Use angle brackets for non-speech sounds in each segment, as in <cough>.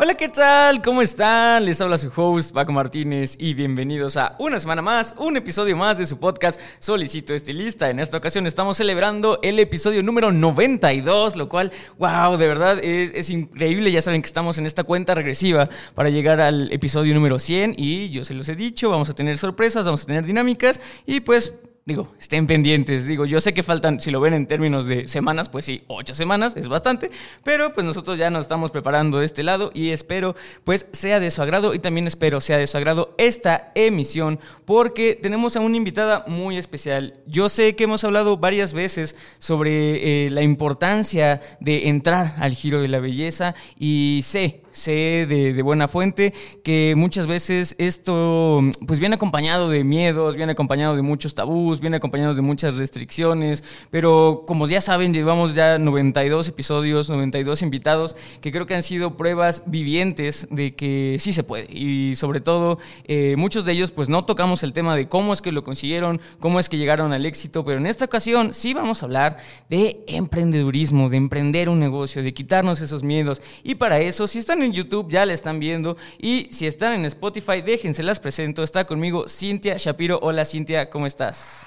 Hola, ¿qué tal? ¿Cómo están? Les habla su host Paco Martínez y bienvenidos a una semana más, un episodio más de su podcast Solicito Estilista. En esta ocasión estamos celebrando el episodio número 92, lo cual, wow, de verdad es, increíble. Ya saben que estamos en esta cuenta regresiva para llegar al episodio número 100 y yo se los he dicho, vamos a tener sorpresas, vamos a tener dinámicas y pues Digo, estén pendientes. Digo, yo sé que faltan, si lo ven en términos de semanas, pues sí, ocho semanas es bastante. Pero pues nosotros ya nos estamos preparando de este lado y espero pues sea de su agrado y también espero sea de su agrado esta emisión porque tenemos a una invitada muy especial. Yo sé que hemos hablado varias veces sobre eh, la importancia de entrar al giro de la belleza y sé sé de, de, buena fuente que muchas veces esto pues viene acompañado de miedos, viene acompañado de muchos tabús, viene acompañado de muchas restricciones, pero como ya saben, llevamos ya 92 episodios, 92 invitados, que creo que han sido pruebas vivientes de que sí se puede. Y sobre todo eh, muchos de ellos pues no tocamos el tema de cómo es que lo consiguieron, cómo es que llegaron al éxito, pero en esta ocasión sí vamos a hablar de emprendedurismo, de emprender un negocio, de quitarnos esos miedos. Y para eso si están en YouTube ya la están viendo y si están en Spotify déjense las presento, está conmigo Cintia Shapiro, hola Cintia, ¿cómo estás?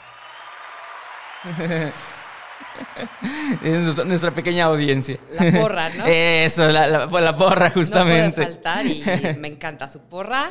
<laughs> es nuestra pequeña audiencia. La porra, ¿no? <laughs> Eso, la, la, la porra, justamente. No puede faltar y <laughs> me encanta su porra.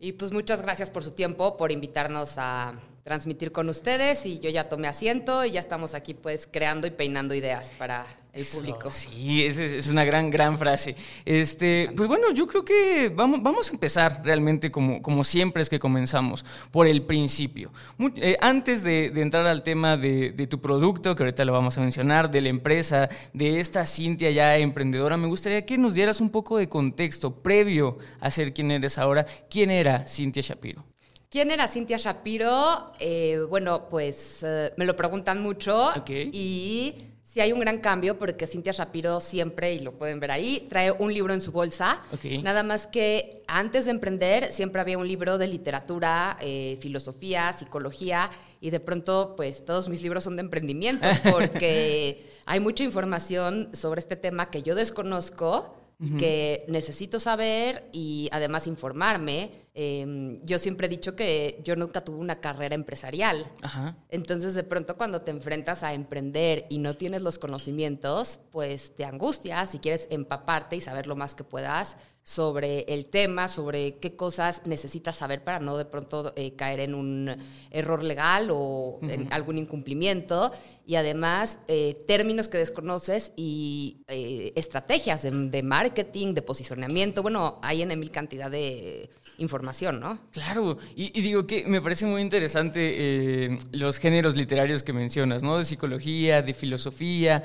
Y pues muchas gracias por su tiempo, por invitarnos a transmitir con ustedes. Y yo ya tomé asiento y ya estamos aquí, pues, creando y peinando ideas para el público. sí, es, es, una gran, gran frase. Este, pues bueno, yo creo que vamos, vamos a empezar realmente como, como siempre es que comenzamos, por el principio. Muy, eh, antes de, de, entrar al tema de, de, tu producto, que ahorita lo vamos a mencionar, de la empresa, de esta Cintia ya emprendedora, me gustaría que nos dieras un poco de contexto previo a ser quien eres ahora. ¿Quién era Cintia Shapiro? ¿Quién era Cintia Shapiro? Eh, bueno, pues uh, me lo preguntan mucho okay. y sí hay un gran cambio porque Cintia Shapiro siempre, y lo pueden ver ahí, trae un libro en su bolsa. Okay. Nada más que antes de emprender siempre había un libro de literatura, eh, filosofía, psicología y de pronto pues todos mis libros son de emprendimiento <laughs> porque hay mucha información sobre este tema que yo desconozco. Uh -huh. que necesito saber y además informarme. Eh, yo siempre he dicho que yo nunca tuve una carrera empresarial. Ajá. Entonces, de pronto, cuando te enfrentas a emprender y no tienes los conocimientos, pues te angustias y quieres empaparte y saber lo más que puedas sobre el tema, sobre qué cosas necesitas saber para no de pronto eh, caer en un error legal o uh -huh. en algún incumplimiento. Y además, eh, términos que desconoces y eh, estrategias de, de, marketing, de posicionamiento. Bueno, hay en mil cantidad de información, ¿no? Claro, y, y digo que me parece muy interesante los géneros literarios que mencionas, ¿no? De psicología, de filosofía.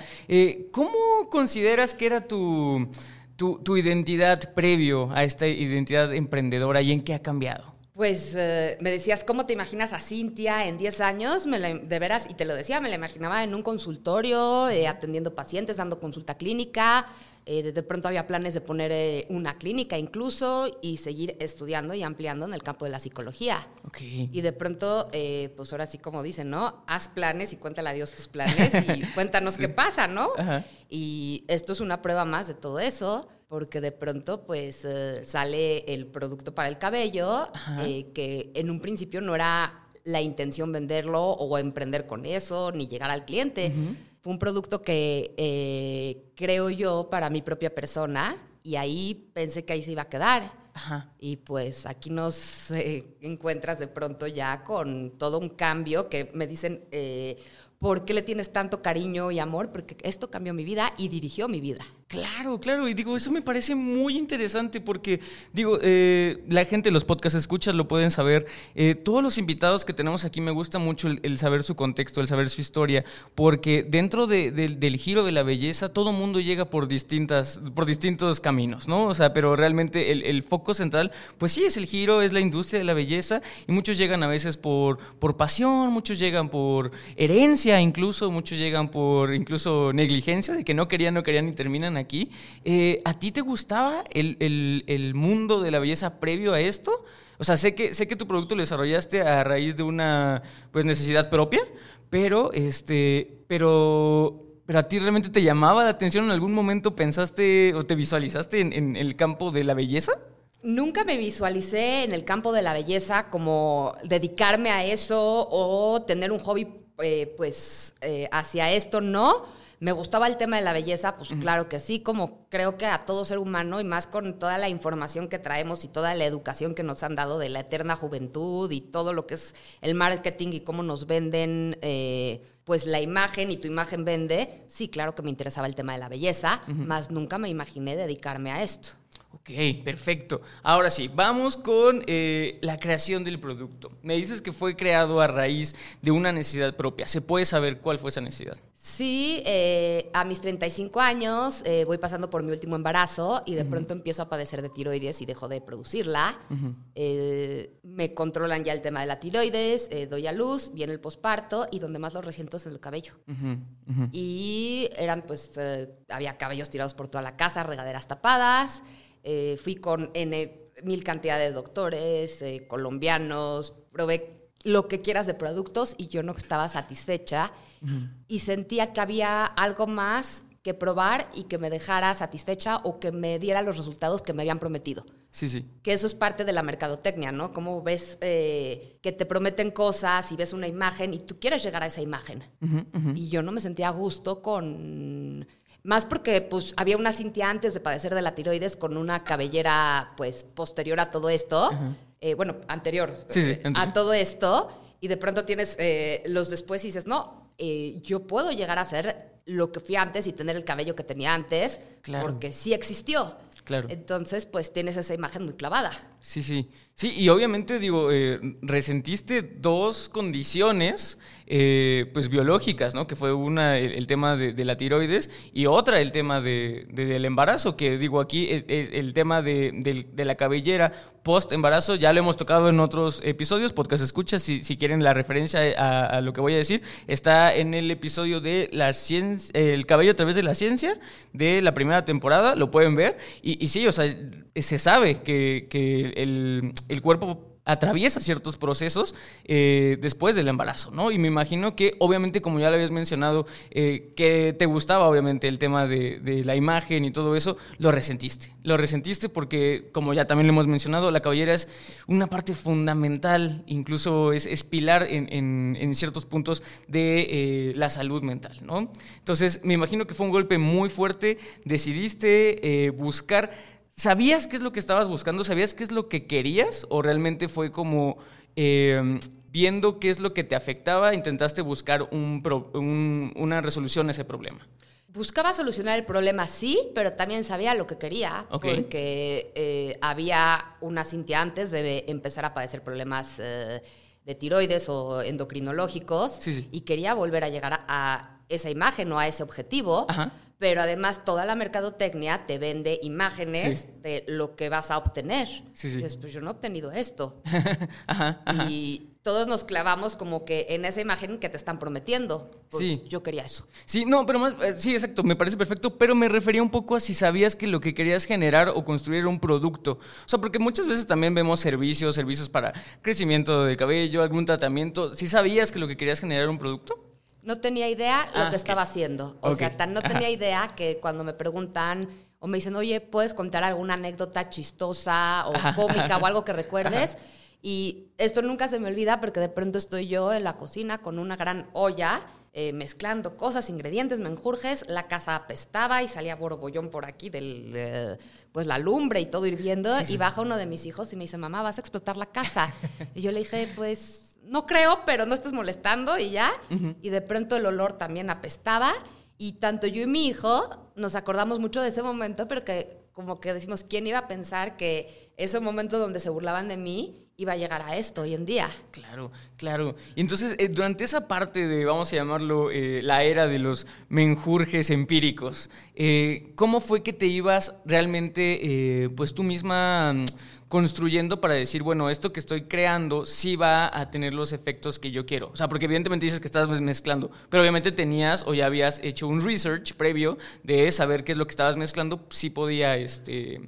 ¿Cómo consideras que era tu, tu, tu, identidad previo a esta identidad emprendedora y en qué ha cambiado? Pues eh, me decías, ¿cómo te imaginas a Cintia en 10 años? Me la, de veras, y te lo decía, me la imaginaba en un consultorio, eh, atendiendo pacientes, dando consulta clínica, eh, de pronto había planes de poner eh, una clínica incluso y seguir estudiando y ampliando en el campo de la psicología. Okay. Y de pronto, pues ahora sí como dicen, ¿no? Haz planes y cuéntale a Dios tus planes y <laughs> cuéntanos sí. qué pasa, ¿no? Ajá. Y esto es una prueba más de todo eso porque de pronto pues uh, sale el producto para el cabello eh, que en un principio no era la intención venderlo o emprender con eso ni llegar al cliente. Uh -huh. Fue un producto que eh, creo yo para mi propia persona y ahí pensé que ahí se iba a quedar. Ajá. Y pues aquí nos eh, encuentras de pronto ya con todo un cambio que me dicen, eh, ¿por qué le tienes tanto cariño y amor? Porque esto cambió mi vida y dirigió mi vida. Claro, claro, y digo, eso me parece muy interesante porque, digo, eh, la gente, los podcasts escuchas lo pueden saber. Eh, todos los invitados que tenemos aquí me gusta mucho el, saber su contexto, el saber su historia, porque dentro de, del giro de la belleza, todo mundo llega por distintas, por distintos caminos, ¿no? O sea, pero realmente el, el, foco central, pues sí, es el giro, es la industria de la belleza, y muchos llegan a veces por, por pasión, muchos llegan por herencia, incluso, muchos llegan por incluso negligencia, de que no querían, no querían y terminan aquí. Eh, ¿A ti te gustaba el, mundo de la belleza previo a esto? O sea, sé que, sé que tu producto lo desarrollaste a raíz de una pues, necesidad propia, pero, este, pero, pero a ti realmente te llamaba la atención en algún momento, pensaste o te visualizaste en, el campo de la belleza? Nunca me visualicé en el campo de la belleza como dedicarme a eso o tener un hobby eh, pues eh, hacia esto, no ¿Me gustaba el tema de la belleza? Pues claro que sí, como creo que a todo ser humano y más con toda la información que traemos y toda la educación que nos han dado de la eterna juventud y todo lo que es el marketing y cómo nos venden eh, pues la imagen y tu imagen vende. Sí, claro que me interesaba el tema de la belleza, más nunca me imaginé dedicarme a esto. Ok, perfecto. Ahora sí, vamos con eh, la creación del producto. Me dices que fue creado a raíz de una necesidad propia. ¿Se puede saber cuál fue esa necesidad? Sí, eh, a mis 35 años eh, voy pasando por mi último embarazo y de pronto empiezo a padecer de tiroides y dejo de producirla. me controlan ya el tema de la tiroides, doy a luz, viene el posparto y donde más lo resiento es en el cabello. Y eran pues, había cabellos tirados por toda la casa, regaderas tapadas. Eh, fui con N, mil cantidad de doctores, eh, colombianos, probé lo que quieras de productos y yo no estaba satisfecha y sentía que había algo más que probar y que me dejara satisfecha o que me diera los resultados que me habían prometido. Sí, sí. Que eso es parte de la mercadotecnia, ¿no? Como ves eh, que te prometen cosas y ves una imagen y tú quieres llegar a esa imagen. Y yo no me sentía a gusto con más porque pues había una Cintia antes de padecer de la tiroides con una cabellera pues posterior a todo esto. Eh, bueno, anterior eh, a todo esto. Y de pronto tienes eh, los después y dices, no, yo puedo llegar a ser lo que fui antes y tener el cabello que tenía antes. Porque sí existió. Claro. Entonces, pues tienes esa imagen muy clavada. Sí, sí. Sí, y obviamente, digo, resentiste dos condiciones eh, pues biológicas, ¿no? Que fue una el, tema de, la tiroides y otra el tema de, del embarazo, que digo aquí el, e, el tema de, la cabellera post embarazo ya lo hemos tocado en otros episodios, podcast escucha si, si quieren la referencia a, lo que voy a decir, está en el episodio de la ciencia, el cabello a través de la ciencia de la primera temporada, lo pueden ver y, y sí, o sea, se sabe que, que el, el cuerpo atraviesa ciertos procesos eh, después del embarazo, ¿no? Y me imagino que, obviamente, como ya lo habías mencionado, eh, que te gustaba, obviamente, el tema de, la imagen y todo eso, lo resentiste. Lo resentiste porque, como ya también lo hemos mencionado, la cabellera es una parte fundamental, incluso es, pilar en, ciertos puntos de eh, la salud mental, ¿no? Entonces, me imagino que fue un golpe muy fuerte, decidiste buscar ¿Sabías qué es lo que estabas buscando? ¿Sabías qué es lo que querías? ¿O realmente fue como em, viendo qué es lo que te afectaba, intentaste buscar una resolución a ese problema? Buscaba solucionar el problema, sí, pero también sabía lo que quería, porque eh, había una cintia antes de empezar a padecer problemas eh, de tiroides o endocrinológicos y quería volver a llegar a, esa imagen o a ese objetivo. Ajá pero además toda la mercadotecnia te vende imágenes de lo que vas a obtener. Sí, sí. Dices, pues yo no he obtenido esto. <laughs> ajá, Y todos nos clavamos como que en esa imagen que te están prometiendo. Pues sí. yo quería eso. Sí, no, pero más, eh, sí, exacto, me parece perfecto, pero me refería un poco a si sabías que lo que querías generar o construir era un producto. O sea, porque muchas veces también vemos servicios, servicios para crecimiento del cabello, algún tratamiento. ¿Sí sabías que lo que querías generar era un producto? No tenía idea lo ah, que estaba haciendo. O sea, tan no tenía idea que cuando me preguntan o me dicen, oye, ¿puedes contar alguna anécdota chistosa o cómica o algo que <laughs> recuerdes? Y esto nunca se me olvida porque de pronto estoy yo en la cocina con una gran olla eh, mezclando cosas, ingredientes, menjurjes, la casa apestaba y salía borbollón por aquí del, eh, pues la lumbre y todo hirviendo, y baja uno de mis hijos y me dice, mamá, vas a explotar la casa. <laughs> y yo le dije, pues no creo, pero no estés molestando y ya. Y de pronto el olor también apestaba. Y tanto yo y mi hijo nos acordamos mucho de ese momento, pero que como que decimos, ¿quién iba a pensar que ese momento donde se burlaban de mí iba a llegar a esto hoy en día. Claro, claro. Y entonces, eh, durante esa parte de, vamos a llamarlo, eh, la era de los menjurjes empíricos, eh, ¿cómo fue que te ibas realmente, pues tú misma construyendo para decir, bueno, esto que estoy creando sí va a tener los efectos que yo quiero? O sea, porque evidentemente dices que estás mezclando, pero obviamente tenías o ya habías hecho un research previo de saber qué es lo que estabas mezclando, sí podía, este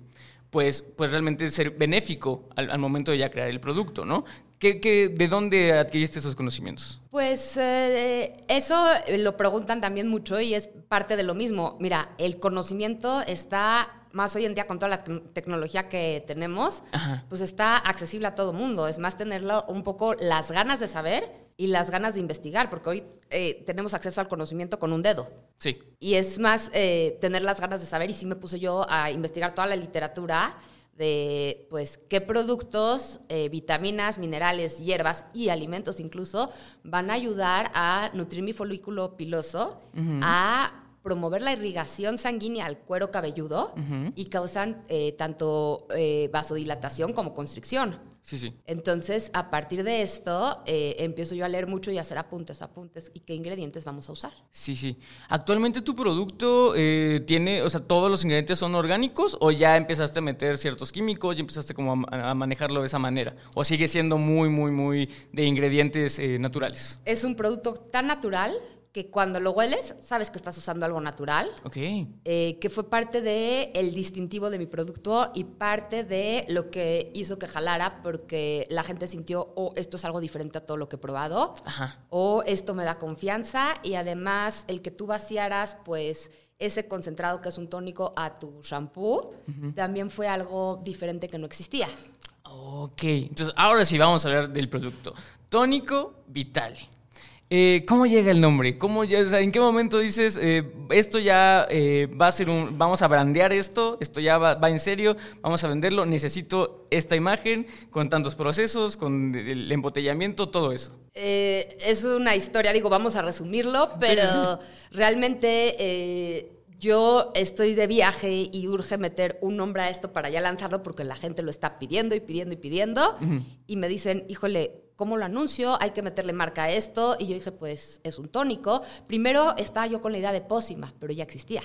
pues, pues realmente ser benéfico al, momento de ya crear el producto, ¿no? ¿Qué, de dónde adquiriste esos conocimientos? Pues eh, eso lo preguntan también mucho y es parte de lo mismo. Mira, el conocimiento está más hoy en día con toda la tecnología que tenemos, pues está accesible a todo mundo. Es más tenerlo un poco las ganas de saber y las ganas de investigar, porque hoy eh, tenemos acceso al conocimiento con un dedo. Sí. Y es más eh, tener las ganas de saber y sí me puse yo a investigar toda la literatura de pues qué productos, eh, vitaminas, minerales, hierbas y alimentos incluso van a ayudar a nutrir mi folículo piloso, a promover la irrigación sanguínea al cuero cabelludo y causan eh, tanto eh, vasodilatación como constricción. Sí, sí. Entonces, a partir de esto, eh, empiezo yo a leer mucho y a hacer apuntes, apuntes y qué ingredientes vamos a usar. Sí, sí. ¿Actualmente tu producto tiene, o sea, todos los ingredientes son orgánicos o ya empezaste a meter ciertos químicos, y empezaste como a, manejarlo de esa manera? ¿O sigue siendo muy, muy, muy de ingredientes naturales? Es un producto tan natural que cuando lo hueles sabes que estás usando algo natural. Ok. Eh, que fue parte de el distintivo de mi producto y parte de lo que hizo que jalara porque la gente sintió, oh, esto es algo diferente a todo lo que he probado. Ajá. O esto me da confianza y además el que tú vaciaras, pues ese concentrado que es un tónico a tu shampoo, también fue algo diferente que no existía. Ok, entonces ahora sí vamos a hablar del producto. Tónico Vitale. Eh, ¿Cómo llega el nombre? ¿Cómo ya, ¿En qué momento dices, eh, esto ya eh, va a ser un, vamos a brandear esto, esto ya va, en serio, vamos a venderlo, necesito esta imagen con tantos procesos, con el embotellamiento, todo eso? es una historia, digo, vamos a resumirlo, pero <laughs> realmente yo estoy de viaje y urge meter un nombre a esto para ya lanzarlo porque la gente lo está pidiendo y pidiendo y pidiendo. Y me dicen, híjole, ¿cómo lo anuncio? Hay que meterle marca a esto. Y yo dije, pues es un tónico. Primero estaba yo con la idea de pócima, pero ya existía.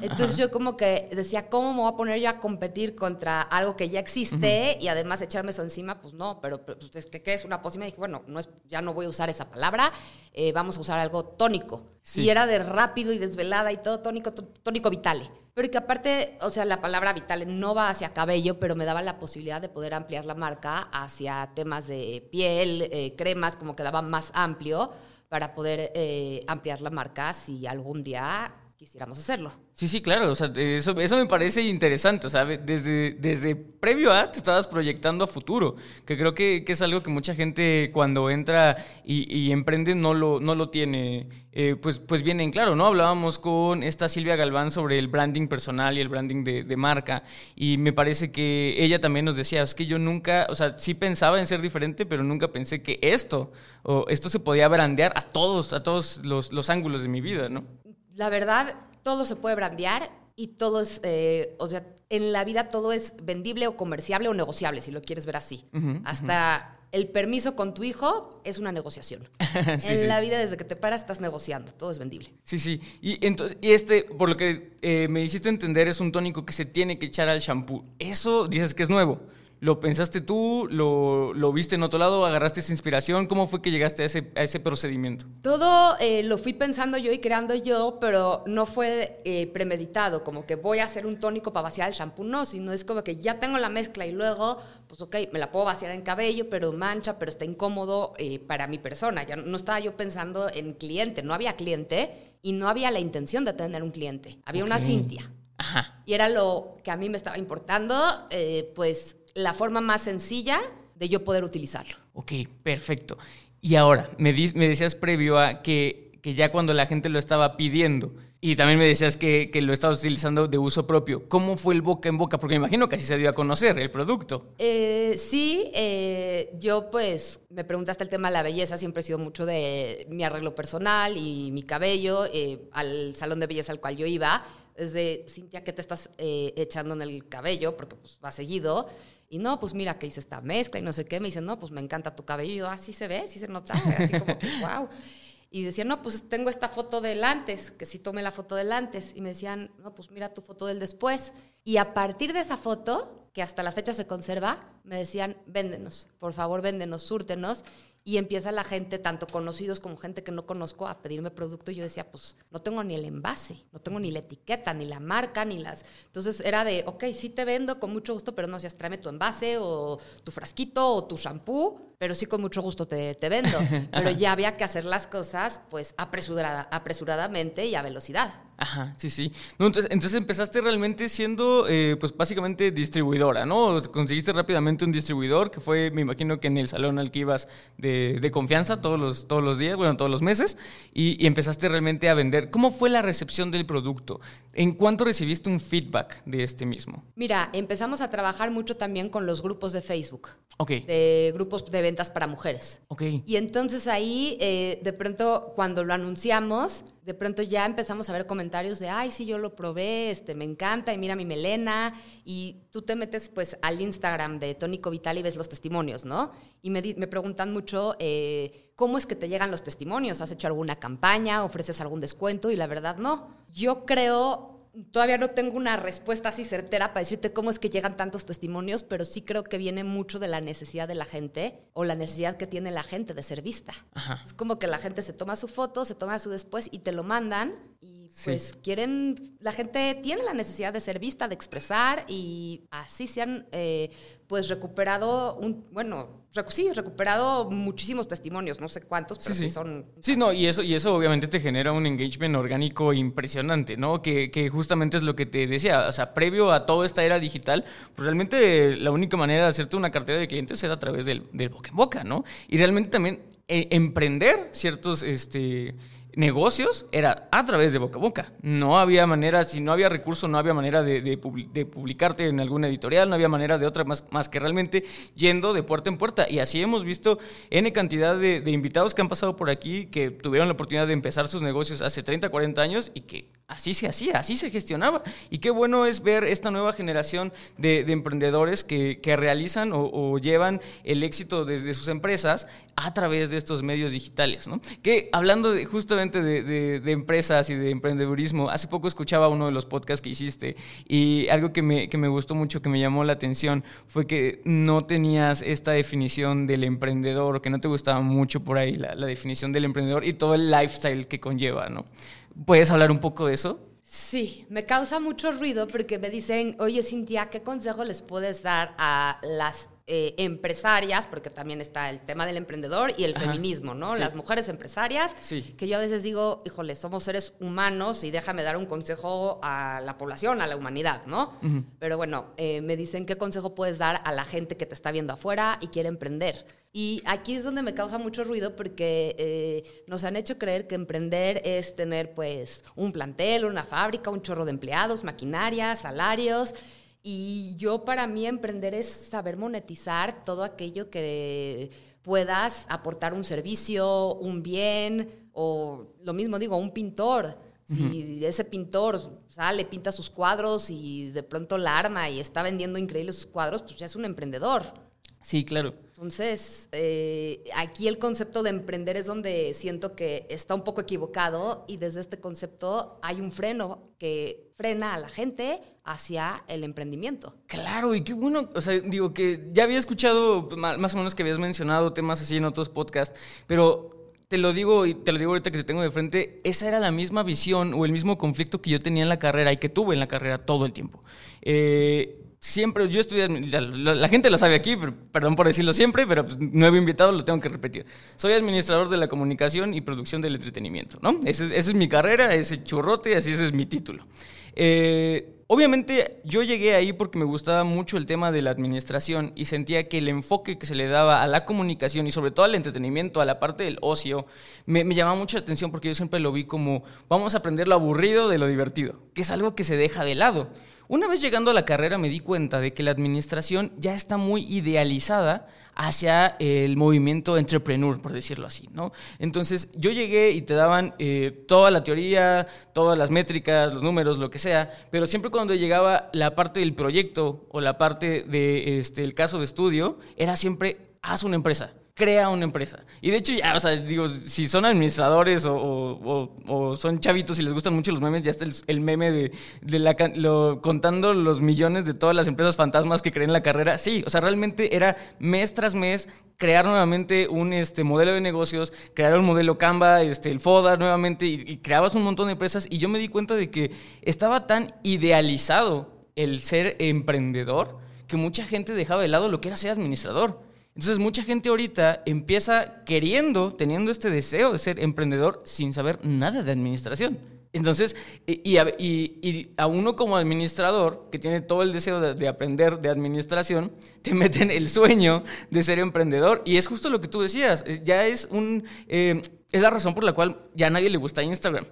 Entonces yo como que decía, ¿cómo me voy a poner yo a competir contra algo que ya existe y además echarme eso encima? Pues no, pero pues, es que ¿qué es una pócima? Y dije, bueno, no es, ya no voy a usar esa palabra, eh, vamos a usar algo tónico. Y era de rápido y desvelada y todo tónico, tónico vitale. Pero que aparte, o sea, la palabra vitale no va hacia cabello, pero me daba la posibilidad de poder ampliar la marca hacia temas de piel, eh, cremas, como quedaba más amplio para poder eh, ampliar la marca si algún día quisiéramos hacerlo. Sí, sí, claro, o sea, eso, eso me parece interesante, o sea, desde, desde previo a te estabas proyectando a futuro, que creo que, es algo que mucha gente cuando entra y, emprende no lo, no lo tiene, eh, pues, pues bien en claro, ¿no? Hablábamos con esta Silvia Galván sobre el branding personal y el branding de, marca, y me parece que ella también nos decía, es que yo nunca, o sea, sí pensaba en ser diferente, pero nunca pensé que esto, o esto se podía brandear a todos, a todos los, los ángulos de mi vida, ¿no? La verdad, todo se puede brandear y todo es, eh, o sea, en la vida todo es vendible o comerciable o negociable, si lo quieres ver así. Hasta el permiso con tu hijo es una negociación. <laughs> en la vida, desde que te paras, estás negociando, todo es vendible. Sí, sí. Y, entonces, y este, por lo que eh, me hiciste entender, es un tónico que se tiene que echar al shampoo. Eso dices que es nuevo. ¿Lo pensaste tú? ¿Lo, viste en otro lado? ¿Agarraste esa inspiración? ¿Cómo fue que llegaste a ese, a ese procedimiento? Todo eh, lo fui pensando yo y creando yo, pero no fue eh, premeditado, como que voy a hacer un tónico para vaciar el shampoo, no, sino es como que ya tengo la mezcla y luego, pues ok, me la puedo vaciar en cabello, pero mancha, pero está incómodo eh, para mi persona. Ya no estaba yo pensando en cliente, no había cliente y no había la intención de tener un cliente. Había una Cintia. Ajá. Y era lo que a mí me estaba importando, pues la forma más sencilla de yo poder utilizarlo. Ok, perfecto. Y ahora, me, me decías previo a que que ya cuando la gente lo estaba pidiendo. Y también me decías que, que, lo estabas utilizando de uso propio. ¿Cómo fue el boca en boca? Porque me imagino que así se dio a conocer el producto. Eh, sí, eh, yo pues me preguntaste el tema de la belleza, siempre he sido mucho de mi arreglo personal y mi cabello, eh, al salón de belleza al cual yo iba, es de, Cintia, ¿qué te estás eh, echando en el cabello? Porque pues va seguido. Y no, pues mira que hice esta mezcla y no sé qué. Me dicen, no, pues me encanta tu cabello. Y yo, así ah, se ve, sí se nota. Así como que, <laughs> wow. Y decían, no, pues tengo esta foto del antes, que sí tomé la foto del antes. Y me decían, no, pues mira tu foto del después. Y a partir de esa foto, que hasta la fecha se conserva, me decían, véndenos, por favor, véndenos, súrtenos y empieza la gente, tanto conocidos como gente que no conozco, a pedirme producto. Y yo decía, pues no tengo ni el envase, no tengo ni la etiqueta, ni la marca, ni las. Entonces era de, ok, sí te vendo con mucho gusto, pero no seas, tráeme tu envase o tu frasquito o tu shampoo, pero sí con mucho gusto te, te vendo. <laughs> pero ya había que hacer las cosas, pues apresurada, apresuradamente y a velocidad. Ajá, sí, sí. entonces, entonces, empezaste realmente siendo, eh, pues básicamente distribuidora, ¿no? Conseguiste rápidamente un distribuidor que fue, me imagino que en el salón al que ibas de, confianza todos los, todos los días, bueno, todos los meses, y, empezaste realmente a vender. ¿Cómo fue la recepción del producto? ¿En cuánto recibiste un feedback de este mismo? Mira, empezamos a trabajar mucho también con los grupos de Facebook. Ok. De grupos de ventas para mujeres. Ok. Y entonces ahí, eh, de pronto, cuando lo anunciamos, de pronto ya empezamos a ver comentarios de, ay, sí, yo lo probé, este, me encanta, y mira mi melena, y tú te metes pues al Instagram de Tónico Vital y ves los testimonios, ¿no? Y me, me preguntan mucho, eh, ¿cómo es que te llegan los testimonios? ¿Has hecho alguna campaña? ¿Ofreces algún descuento? Y la verdad, no. Yo creo todavía no tengo una respuesta así certera para decirte cómo es que llegan tantos testimonios, pero sí creo que viene mucho de la necesidad de la gente o la necesidad que tiene la gente de ser vista. Es como que la gente se toma su foto, se toma su después y te lo mandan y pues quieren, la gente tiene la necesidad de ser vista, de expresar y así se han eh, pues recuperado un, bueno, sí, recuperado muchísimos testimonios, no sé cuántos, pero sí, son... Sí, no, y eso, y eso obviamente te genera un engagement orgánico impresionante, ¿no? Que, que, justamente es lo que te decía, o sea, previo a toda esta era digital, pues realmente la única manera de hacerte una cartera de clientes era a través del, del boca en boca, ¿no? Y realmente también eh, emprender ciertos... Este, negocios era a través de boca a boca. No había manera, si no había recurso, no había manera de, publicarte en alguna editorial, no había manera de otra más, más, que realmente yendo de puerta en puerta. Y así hemos visto N cantidad de, invitados que han pasado por aquí, que tuvieron la oportunidad de empezar sus negocios hace 30, 40 años y que así se hacía, así se gestionaba. Y qué bueno es ver esta nueva generación de, emprendedores que, realizan o, llevan el éxito desde sus empresas a través de estos medios digitales. ¿no? Que hablando de, justamente de, empresas y de emprendedurismo, hace poco escuchaba uno de los podcasts que hiciste y algo que me, que me gustó mucho, que me llamó la atención, fue que no tenías esta definición del emprendedor, que no te gustaba mucho por ahí la, la definición del emprendedor y todo el lifestyle que conlleva. ¿no? ¿Puedes hablar un poco de eso? Sí, me causa mucho ruido porque me dicen, oye Cintia, ¿qué consejo les puedes dar a las eh, empresarias, porque también está el tema del emprendedor y el feminismo, ¿no? Las mujeres empresarias, que yo a veces digo, híjole, somos seres humanos y déjame dar un consejo a la población, a la humanidad, ¿no? Pero bueno, eh, me dicen, ¿qué consejo puedes dar a la gente que te está viendo afuera y quiere emprender? Y aquí es donde me causa mucho ruido porque eh, nos han hecho creer que emprender es tener pues un plantel, una fábrica, un chorro de empleados, maquinaria, salarios. Y yo para mí emprender es saber monetizar todo aquello que puedas aportar un servicio, un bien, o lo mismo digo, un pintor. Si ese pintor sale, pinta sus cuadros y de pronto la arma y está vendiendo increíbles sus cuadros, pues ya es un emprendedor. Sí, claro. Entonces, eh, aquí el concepto de emprender es donde siento que está un poco equivocado y desde este concepto hay un freno que frena a la gente hacia el emprendimiento. Claro, y qué bueno, o sea, digo que ya había escuchado más o menos que habías mencionado temas así en otros podcasts, pero te lo digo y te lo digo ahorita que te tengo de frente, esa era la misma visión o el mismo conflicto que yo tenía en la carrera y que tuve en la carrera todo el tiempo. Eh, siempre, yo estudié, la, gente lo sabe aquí, perdón por decirlo siempre, pero pues, nuevo invitado lo tengo que repetir. Soy administrador de la comunicación y producción del entretenimiento, ¿no? Esa es, mi carrera, ese churrote, así ese es mi título. Eh, Obviamente yo llegué ahí porque me gustaba mucho el tema de la administración y sentía que el enfoque que se le daba a la comunicación y sobre todo al entretenimiento, a la parte del ocio, me, me llamaba mucho la atención porque yo siempre lo vi como vamos a aprender lo aburrido de lo divertido, que es algo que se deja de lado. Una vez llegando a la carrera me di cuenta de que la administración ya está muy idealizada hacia el movimiento entrepreneur, por decirlo así, ¿no? Entonces yo llegué y te daban eh, toda la teoría, todas las métricas, los números, lo que sea, pero siempre cuando llegaba la parte del proyecto o la parte del este, caso de estudio, era siempre, haz una empresa crea una empresa. Y de hecho, ya, o sea, digo, si son administradores o, son chavitos y les gustan mucho los memes, ya está el, meme de, la, contando los millones de todas las empresas fantasmas que creen la carrera. Sí, o sea, realmente era mes tras mes crear nuevamente un este, modelo de negocios, crear un modelo Canva, este, el FODA nuevamente, y, y creabas un montón de empresas. Y yo me di cuenta de que estaba tan idealizado el ser emprendedor que mucha gente dejaba de lado lo que era ser administrador. Entonces mucha gente ahorita empieza queriendo, teniendo este deseo de ser emprendedor sin saber nada de administración. Entonces, y, a, uno como administrador, que tiene todo el deseo de, aprender de administración, te <laughs> meten el sueño de ser emprendedor. Y es justo lo que tú decías, ya es un... Eh, es la razón por la cual ya a nadie le gusta Instagram.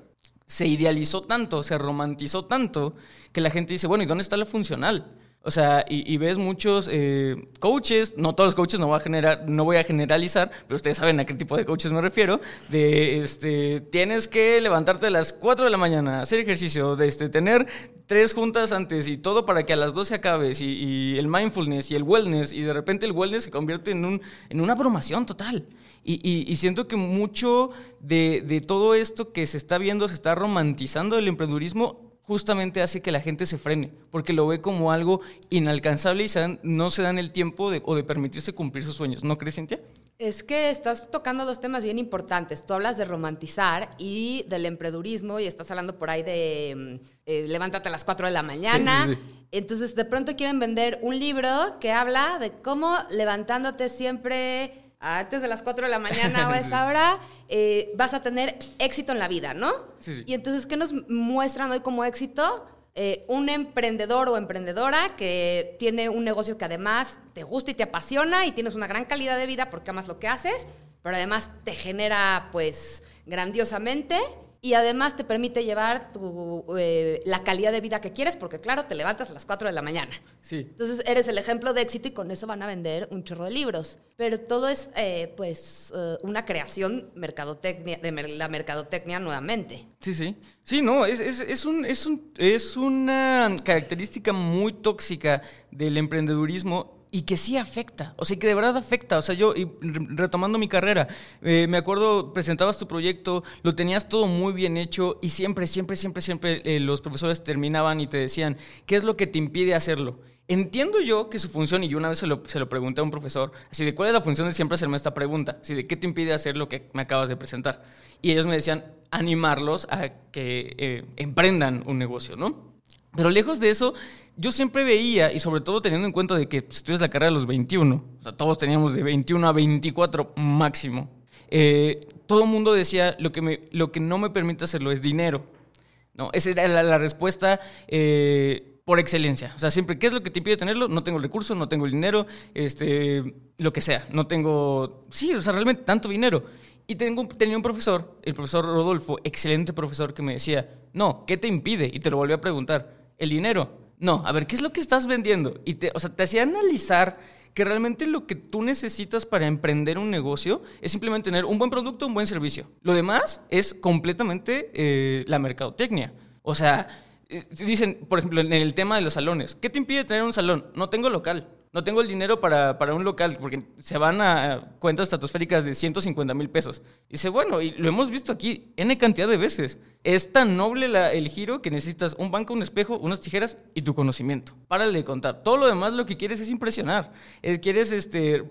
Se idealizó tanto, se romantizó tanto, que la gente dice, bueno, ¿y dónde está lo funcional? O sea, y, ves muchos eh, coaches, no todos los coaches, no voy, a generar, no voy a generalizar, pero ustedes saben a qué tipo de coaches me refiero, de, este, tienes que levantarte a las 4 de la mañana, hacer ejercicio, de este, tener tres juntas antes y todo para que a las 12 acabes, y, el mindfulness y el wellness, y de repente el wellness se convierte en, un, en una abrumación total. Y, siento que mucho de, de todo esto que se está viendo, se está romantizando el emprendurismo justamente hace que la gente se frene, porque lo ve como algo inalcanzable y no se dan el tiempo de, o de permitirse cumplir sus sueños. ¿No crees, Cintia? Es que estás tocando dos temas bien importantes. Tú hablas de romantizar y del emprendurismo y estás hablando por ahí de mm, eh, levántate a las 4 de la mañana. Entonces, de pronto quieren vender un libro que habla de cómo levantándote siempre antes de las 4 de la mañana o a esa hora, eh, vas a tener éxito en la vida, ¿no? Sí, Y entonces, ¿qué nos muestran hoy como éxito? Eh, un emprendedor o emprendedora que tiene un negocio que además te gusta y te apasiona y tienes una gran calidad de vida porque amas lo que haces, pero además te genera pues grandiosamente y además te permite llevar tu, eh, la calidad de vida que quieres, porque claro, te levantas a las 4 de la mañana. Sí. Entonces eres el ejemplo de éxito y con eso van a vender un chorro de libros. Pero todo es eh, pues eh, una creación mercadotecnia, de la mercadotecnia nuevamente. Sí, sí. Sí, no, es, es, es, un, es, un, es una característica muy tóxica del emprendedurismo y que sí afecta, o sea, que de verdad afecta. O sea, yo, y retomando mi carrera, eh, me acuerdo, presentabas tu proyecto, lo tenías todo muy bien hecho y siempre, siempre, siempre, siempre eh, los profesores terminaban y te decían, ¿qué es lo que te impide hacerlo? Entiendo yo que su función, y yo una vez se lo, se lo pregunté a un profesor, así de cuál es la función de siempre hacerme esta pregunta, así de qué te impide hacer lo que me acabas de presentar. Y ellos me decían, animarlos a que eh, emprendan un negocio, ¿no? Pero lejos de eso, yo siempre veía, y sobre todo teniendo en cuenta de que estudias la carrera a los 21, o sea, todos teníamos de 21 a 24 máximo, eh, todo mundo decía, lo que, me, lo que no me permite hacerlo es dinero. ¿no? Esa era la, respuesta eh, por excelencia. O sea, siempre, ¿qué es lo que te impide tenerlo? No tengo el recurso, no tengo el dinero, este, lo que sea. No tengo, sí, o sea, realmente tanto dinero. Y tengo, tenía un profesor, el profesor Rodolfo, excelente profesor, que me decía, no, ¿qué te impide? Y te lo volví a preguntar el dinero. No, a ver, ¿qué es lo que estás vendiendo? Y te, o sea, te hacía analizar que realmente lo que tú necesitas para emprender un negocio es simplemente tener un buen producto, un buen servicio. Lo demás es completamente eh, la mercadotecnia. O sea, eh, dicen, por ejemplo, en el tema de los salones, ¿qué te impide tener un salón? No tengo local no tengo el dinero para, para, un local, porque se van a cuentas estratosféricas de 150 mil pesos. Y dice, bueno, y lo hemos visto aquí N cantidad de veces. Es tan noble el giro que necesitas un banco, un espejo, unas tijeras y tu conocimiento. Párale de contar. Todo lo demás lo que quieres es impresionar. quieres este,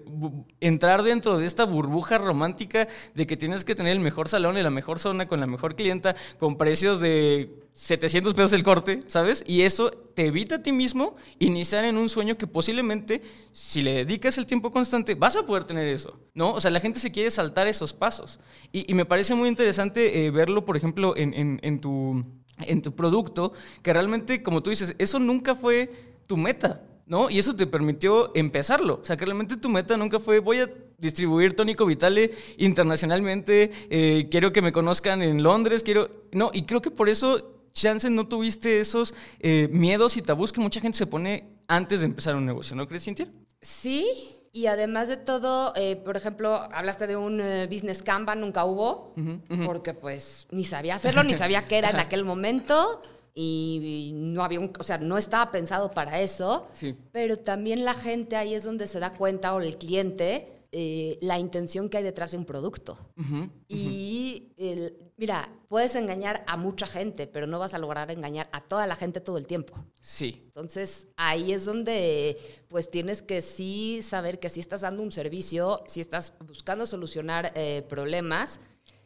entrar dentro de esta burbuja romántica de que tienes que tener el mejor salón y la mejor zona con la mejor clienta, con precios de 700 pesos el corte, ¿sabes? Y eso te evita a ti mismo iniciar en un sueño que posiblemente, si le dedicas el tiempo constante, vas a poder tener eso, ¿no? O sea, la gente se quiere saltar esos pasos. Y, me parece muy interesante eh, verlo, por ejemplo, en, tu en tu producto, que realmente, como tú dices, eso nunca fue tu meta, ¿no? Y eso te permitió empezarlo. O sea, que realmente tu meta nunca fue, voy a distribuir tónico vitale internacionalmente, eh, quiero que me conozcan en Londres, quiero... No, y creo que por eso, chance, no tuviste esos eh, miedos y tabús que mucha gente se pone antes de empezar un negocio, ¿no crees, Cintia? Sí, y además de todo, eh, por ejemplo, hablaste de un business Canva, nunca hubo, porque pues ni sabía hacerlo, ni sabía qué era en <laughs> aquel momento y no había un, o sea, no estaba pensado para eso, Sí. pero también la gente ahí es donde se da cuenta o el cliente eh, la intención que hay detrás de un producto. Y el- mira, puedes engañar a mucha gente, pero no vas a lograr engañar a toda la gente todo el tiempo. Sí. Entonces ahí es donde pues tienes que sí saber que si estás dando un servicio, si estás buscando solucionar eh, problemas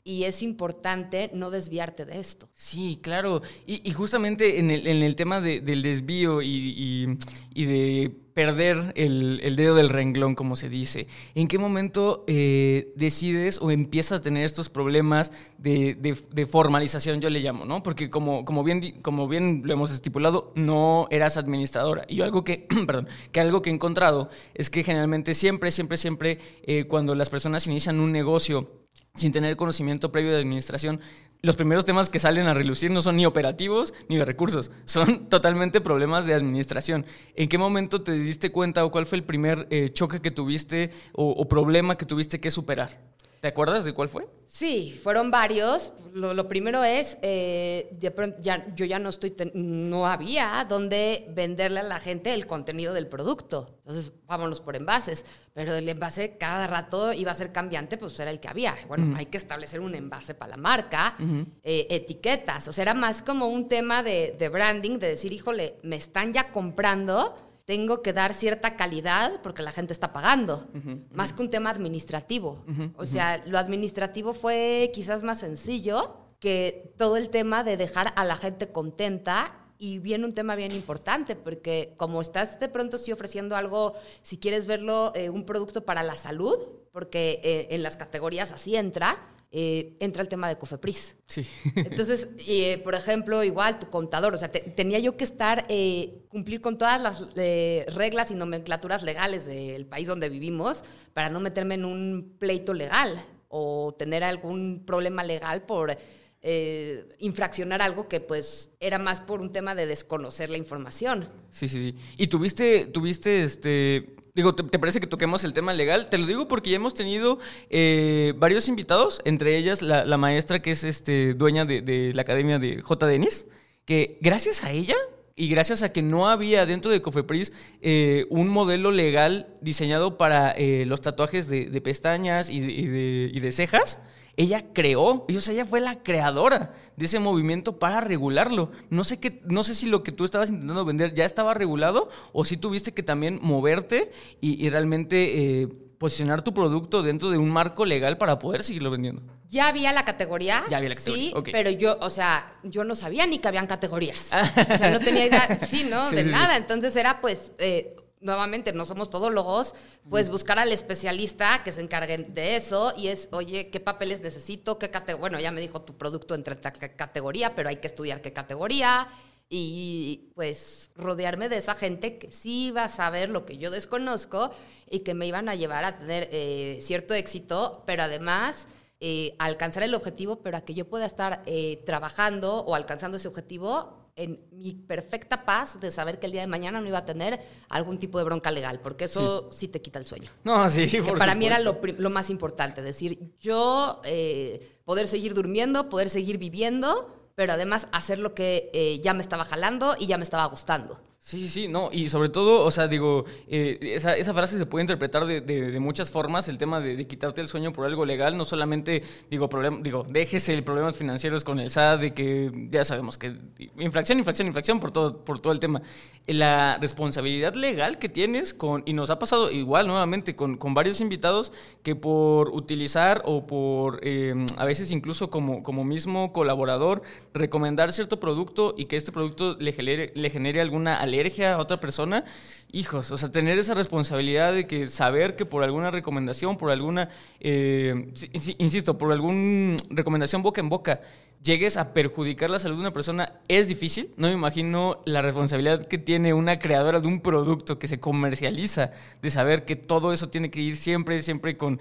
y es importante no desviarte de esto. Sí, claro. Y, justamente en el, en el tema de- del desvío y, y- de perder el, el dedo del renglón, como se dice, ¿en qué momento eh, decides o empiezas a tener estos problemas de, de- formalización, yo le llamo, ¿no? Porque como, como, bien, como bien lo hemos estipulado, no eras administradora. Y yo algo que, <clears throat> perdón, que algo que he encontrado es que generalmente siempre, siempre, siempre, eh, cuando las personas inician un negocio, sin tener conocimiento previo de administración, los primeros temas que salen a relucir no son ni operativos ni de recursos, son <laughs> totalmente problemas de administración. ¿En qué momento te diste cuenta o cuál fue el primer eh, choque que tuviste o, o problema que tuviste que superar? ¿Te acuerdas de cuál fue? Sí, fueron varios. Lo, lo primero es, eh, de pronto ya, yo ya no estoy, ten- no había donde venderle a la gente el contenido del producto. Entonces, vámonos por envases. Pero el envase cada rato iba a ser cambiante, pues era el que había. Bueno, hay que establecer un envase para la marca, eh, etiquetas. O sea, era más como un tema de, de branding, de decir, híjole, me están ya comprando tengo que dar cierta calidad porque la gente está pagando, más que un tema administrativo. o sea, lo administrativo fue quizás más sencillo que todo el tema de dejar a la gente contenta. Y viene un tema bien importante, porque como estás de pronto sí ofreciendo algo, si quieres verlo, eh, un producto para la salud, porque eh, en las categorías así entra, eh, entra el tema de Cofepris. Sí. Entonces, eh, por ejemplo, igual tu contador, o sea, te- tenía yo que estar, eh, cumplir con todas las eh, reglas y nomenclaturas legales del país donde vivimos para no meterme en un pleito legal o tener algún problema legal por eh, infraccionar algo que pues era más por un tema de desconocer la información. Sí, sí, sí. ¿Y tuviste, tuviste, este, digo, ¿te, parece que toquemos el tema legal? Te lo digo porque ya hemos tenido eh, varios invitados, entre ellas la, la maestra que es este, dueña de, la academia de J. Denis, que gracias a ella y gracias a que no había dentro de Cofepris eh, un modelo legal diseñado para eh, los tatuajes de, pestañas y de cejas, ella creó, o sea, ella fue la creadora de ese movimiento para regularlo. No sé qué, no sé si lo que tú estabas intentando vender ya estaba regulado o si tuviste que también moverte y, y realmente eh, posicionar tu producto dentro de un marco legal para poder seguirlo vendiendo. Ya había la categoría. Ya había la categoría, Sí, pero yo, o sea, yo no sabía ni que habían categorías. <laughs> o sea, no tenía idea, sí, ¿no? Sí, de sí. nada. Entonces era, pues, eh, nuevamente, no somos todólogos, pues buscar al especialista que se encargue de eso y es, oye, ¿qué papeles necesito? ¿Qué? Bueno, ya me dijo tu producto entra en categoría, pero hay que estudiar qué categoría. Y pues rodearme de esa gente que sí iba a saber lo que yo desconozco y que me iban a llevar a tener eh, cierto éxito, pero además eh, alcanzar el objetivo, pero a que yo pueda estar eh, trabajando o alcanzando ese objetivo en mi perfecta paz de saber que el día de mañana no iba a tener algún tipo de bronca legal, porque eso sí, te quita el sueño. No, sí, Que por para mí era lo más importante, decir, yo eh, poder seguir durmiendo, poder seguir viviendo, pero además hacer lo que eh, ya me estaba jalando y ya me estaba gustando. Sí, sí, no, y sobre todo, o sea, digo, eh, esa, esa frase se puede interpretar de, de- muchas formas, el tema de, quitarte el sueño por algo legal, no solamente, digo, problem- digo, déjese el problemas financieros con el SAT, de que ya sabemos que infracción, infracción, infracción por todo, por todo el tema. La responsabilidad legal que tienes con, y nos ha pasado igual nuevamente con, con varios invitados que por utilizar o por, eh, a veces incluso como, como mismo colaborador, recomendar cierto producto y que este producto le genere, le genere alguna alergia a otra persona, hijos, o sea, tener esa responsabilidad de que saber que por alguna recomendación, por alguna, eh, insisto, por alguna recomendación boca en boca, llegues a perjudicar la salud de una persona es difícil. No me imagino la responsabilidad que tiene una creadora de un producto que se comercializa, de saber que todo eso tiene que ir siempre, siempre con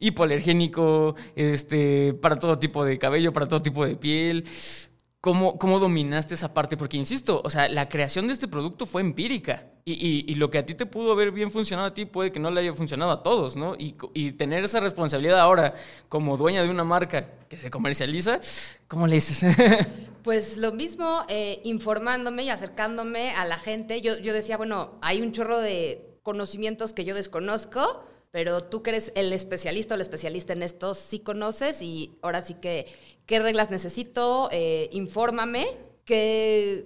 hipoalergénico, este, para todo tipo de cabello, para todo tipo de piel. ¿Cómo, ¿Cómo dominaste esa parte? Porque, insisto, o sea, la creación de este producto fue empírica. Y, y, lo que a ti te pudo haber bien funcionado a ti puede que no le haya funcionado a todos, ¿no? Y, y, tener esa responsabilidad ahora como dueña de una marca que se comercializa, ¿cómo le dices? <laughs> pues lo mismo, eh, informándome y acercándome a la gente. Yo, yo decía, bueno, hay un chorro de conocimientos que yo desconozco pero tú que eres el especialista o el especialista en esto, sí conoces y ahora sí que, ¿qué reglas necesito? Eh, infórmame, que,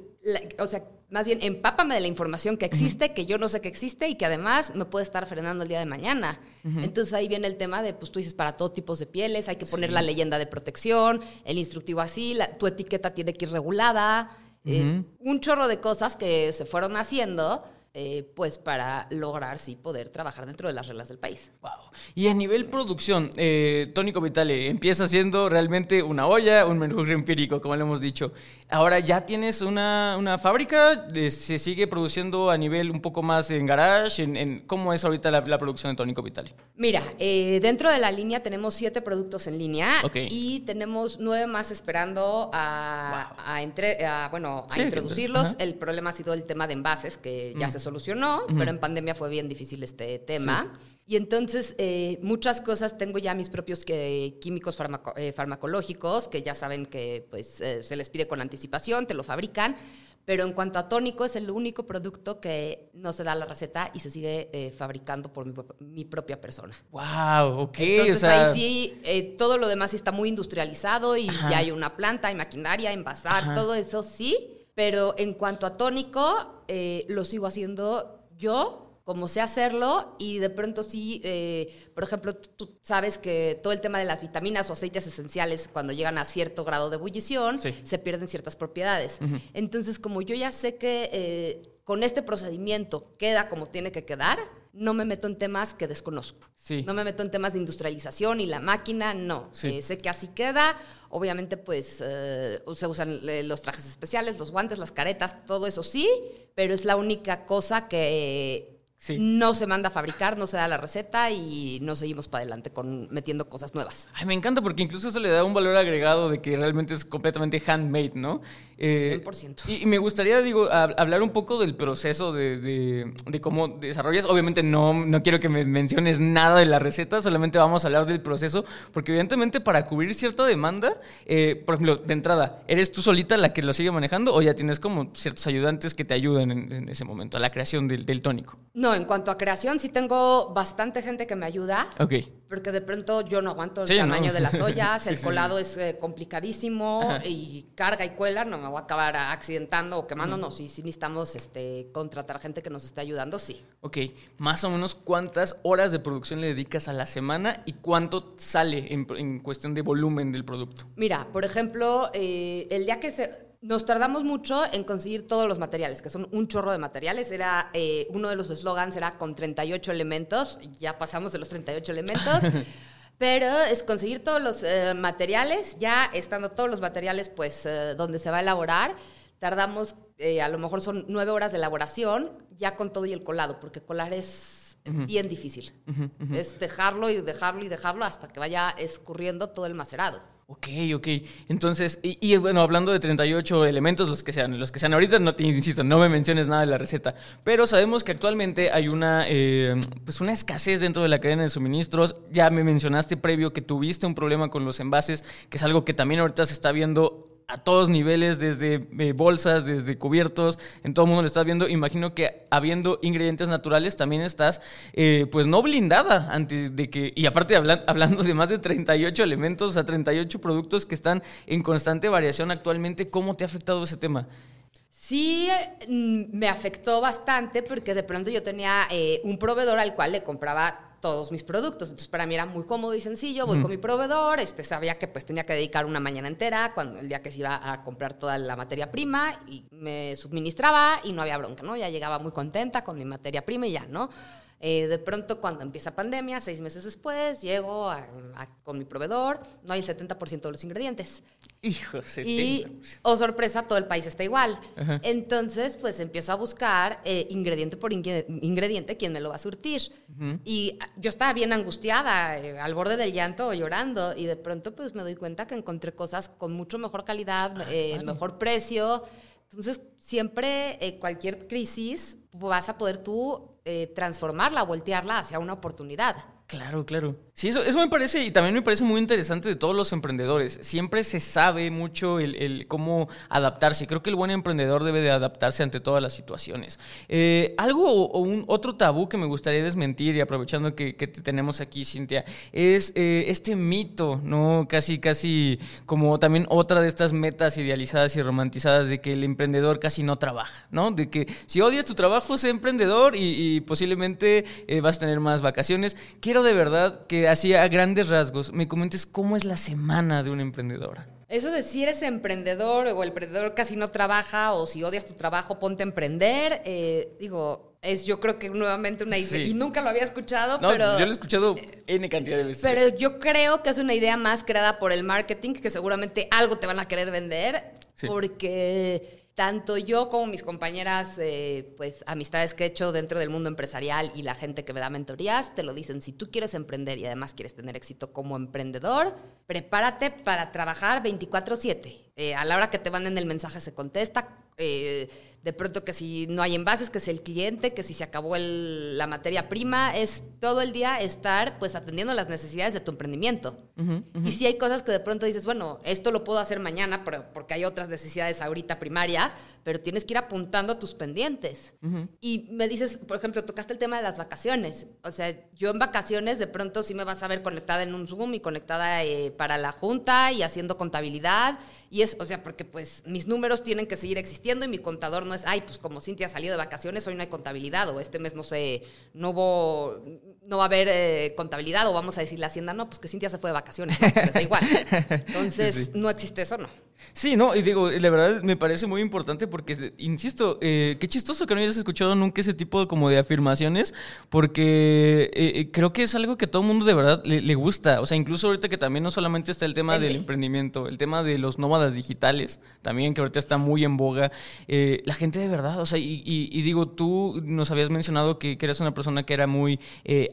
o sea, más bien empápame de la información que existe, que yo no sé que existe y que además me puede estar frenando el día de mañana. Entonces ahí viene el tema de, pues tú dices, para todo tipo de pieles hay que poner la leyenda de protección, el instructivo así, tu etiqueta tiene que ir regulada, eh, un chorro de cosas que se fueron haciendo eh, pues para lograr sí poder trabajar dentro de las reglas del país. Wow. Y a nivel producción, eh, Tónico Vitale empieza siendo realmente una olla, un menú empírico, como le hemos dicho. Ahora ya tienes una, una fábrica, se sigue produciendo a nivel un poco más en garage. En, ¿Cómo es ahorita la, producción de Tónico Vitale? Mira, eh, dentro de la línea tenemos siete productos en línea y tenemos nueve más esperando a, bueno, a introducirlos. El problema ha sido el tema de envases, que ya mm. se solucionó, pero en pandemia fue bien difícil este tema. Y entonces eh, muchas cosas, tengo ya mis propios químicos eh, farmacológicos, que ya saben que pues, eh, se les pide con anticipación, te lo fabrican, pero en cuanto a tónico es el único producto que no se da la receta y se sigue fabricando por mi, propia persona. ¡Wow! Ok. Entonces ahí sí, todo lo demás está muy industrializado y ya hay una planta, hay maquinaria, envasar, todo eso sí, pero en cuanto a tónico, lo sigo haciendo yo como sé hacerlo y de pronto sí, eh, por ejemplo, tú sabes que todo el tema de las vitaminas o aceites esenciales cuando llegan a cierto grado de ebullición se pierden ciertas propiedades. Entonces, como yo ya sé que eh, con este procedimiento queda como tiene que quedar, no me meto en temas que desconozco. No me meto en temas de industrialización y la máquina, no. Eh, sé que así queda. Obviamente, pues se usan los trajes especiales, los guantes, las caretas, todo eso sí, pero es la única cosa que no se manda a fabricar, no se da la receta y no seguimos para adelante con metiendo cosas nuevas. Ay, me encanta porque incluso eso le da un valor agregado de que realmente es completamente handmade, ¿no? 100%. Eh, y, me gustaría, digo, hablar un poco del proceso de, cómo desarrollas. Obviamente no, no quiero que me menciones nada de la receta, solamente vamos a hablar del proceso, porque evidentemente para cubrir cierta demanda, eh, por ejemplo, de entrada, ¿eres tú solita la que lo sigue manejando o ya tienes como ciertos ayudantes que te ayudan en, ese momento a la creación del, del tónico? No, en cuanto a creación, sí tengo bastante gente que me ayuda. Ok. Porque de pronto yo no aguanto el tamaño de las <laughs> ollas, el colado es eh, complicadísimo y carga y cuela, no me voy a acabar accidentando o quemándonos. Sí, sí necesitamos este, contratar gente que nos esté ayudando, sí. Ok, más o menos cuántas horas de producción le dedicas a la semana y cuánto sale en, cuestión de volumen del producto. Mira, por ejemplo, eh, el día que se nos tardamos mucho en conseguir todos los materiales, que son un chorro de materiales. Era eh, uno de los eslogans era con 38 elementos. Ya pasamos de los 38 elementos. <laughs> pero es conseguir todos los eh, materiales, ya estando todos los materiales, pues, eh, donde se va a elaborar. Tardamos, a lo mejor son nueve horas de elaboración, ya con todo y el colado, porque colar es bien difícil. Es dejarlo y dejarlo y dejarlo hasta que vaya escurriendo todo el macerado. Ok, ok. Entonces, y, bueno, hablando de 38 elementos, los que sean, los que sean ahorita, no te insisto, no me menciones nada de la receta, pero sabemos que actualmente hay una, eh, pues una escasez dentro de la cadena de suministros. Ya me mencionaste previo que tuviste un problema con los envases, que es algo que también ahorita se está viendo a todos niveles, desde eh, bolsas, desde cubiertos, en todo el mundo lo estás viendo. Imagino que habiendo ingredientes naturales también estás, eh, pues no blindada antes de que, y aparte hablando de más de 38 elementos, o sea, 38 productos que están en constante variación actualmente, ¿cómo te ha afectado ese tema? Sí, mm, me afectó bastante porque de pronto yo tenía eh, un proveedor al cual le compraba todos mis productos. Entonces, para mí era muy cómodo y sencillo. Voy con mi proveedor, este, sabía que pues tenía que dedicar una mañana entera cuando el día que se iba a comprar toda la materia prima y me suministraba y no había bronca, ¿no? Ya llegaba muy contenta con mi materia prima y ya, ¿no? Eh, de pronto, cuando empieza pandemia, seis meses después, llego con mi proveedor, no hay el 70% de los ingredientes. Hijo, 70%. Y, oh sorpresa, todo el país está igual. Entonces, pues empiezo a buscar eh, ingrediente por ingrediente quién me lo va a surtir. Y yo estaba bien angustiada, eh, al borde del llanto, llorando, y de pronto, pues me doy cuenta que encontré cosas con mucho mejor calidad, ah, mejor precio. Entonces, siempre cualquier crisis vas a poder tú eh, transformarla, voltearla hacia una oportunidad. Claro, claro. Sí, eso, eso me parece, y también me parece muy interesante de todos los emprendedores. Siempre se sabe mucho el, cómo adaptarse. Creo que el buen emprendedor debe de adaptarse ante todas las situaciones. Eh, algo o un otro tabú que me gustaría desmentir, y aprovechando que, te tenemos aquí, Cintia, es eh, este mito, ¿no? Casi, casi como también otra de estas metas idealizadas y romantizadas de que el emprendedor casi no trabaja, ¿no? De que si odias tu trabajo, sé emprendedor y, posiblemente eh, vas a tener más vacaciones. Quiero de verdad que así a grandes rasgos me comentes cómo es la semana de una emprendedora. Eso de si eres emprendedor o el emprendedor casi no trabaja o si odias tu trabajo, ponte a emprender. Eh, digo, es yo creo que nuevamente una idea, y nunca lo había escuchado, pero... Yo lo he escuchado N cantidad de veces. Pero yo creo que es una idea más creada por el marketing, que seguramente algo te van a querer vender, porque tanto yo como mis compañeras, eh, pues amistades que he hecho dentro del mundo empresarial y la gente que me da mentorías, te lo dicen, si tú quieres emprender y además quieres tener éxito como emprendedor, prepárate para trabajar 24/7. Eh, a la hora que te manden el mensaje se contesta. Eh, de pronto que si no hay envases, que es el cliente, que si se acabó la materia prima, es todo el día estar pues atendiendo las necesidades de tu emprendimiento. Y si hay cosas que de pronto dices, bueno, esto lo puedo hacer mañana porque hay otras necesidades ahorita primarias, pero tienes que ir apuntando a tus pendientes. Y me dices, por ejemplo, tocaste el tema de las vacaciones. O sea, yo en vacaciones de pronto sí me vas a ver conectada en un Zoom y conectada eh, para la junta y haciendo contabilidad. Y es, o sea, porque pues mis números tienen que seguir existiendo y mi contador no es, ay, pues como Cintia ha salido de vacaciones, hoy no hay contabilidad, o este mes no sé, no hubo, no va a haber eh, contabilidad, o vamos a decir la Hacienda, no, pues que Cintia se fue de vacaciones, no, pues da igual. <laughs> Entonces, no existe eso, ¿no? Sí, no, y digo, la verdad me parece muy importante porque, insisto, eh, qué chistoso que no hayas escuchado nunca ese tipo de, como de afirmaciones, porque eh, eh, creo que es algo que a todo mundo de verdad le, gusta. O sea, incluso ahorita que también no solamente está el tema del emprendimiento, el tema de los nómadas digitales, también que ahorita está muy en boga. la gente de verdad, o sea, y, digo, tú nos habías mencionado que, eras una persona que era muy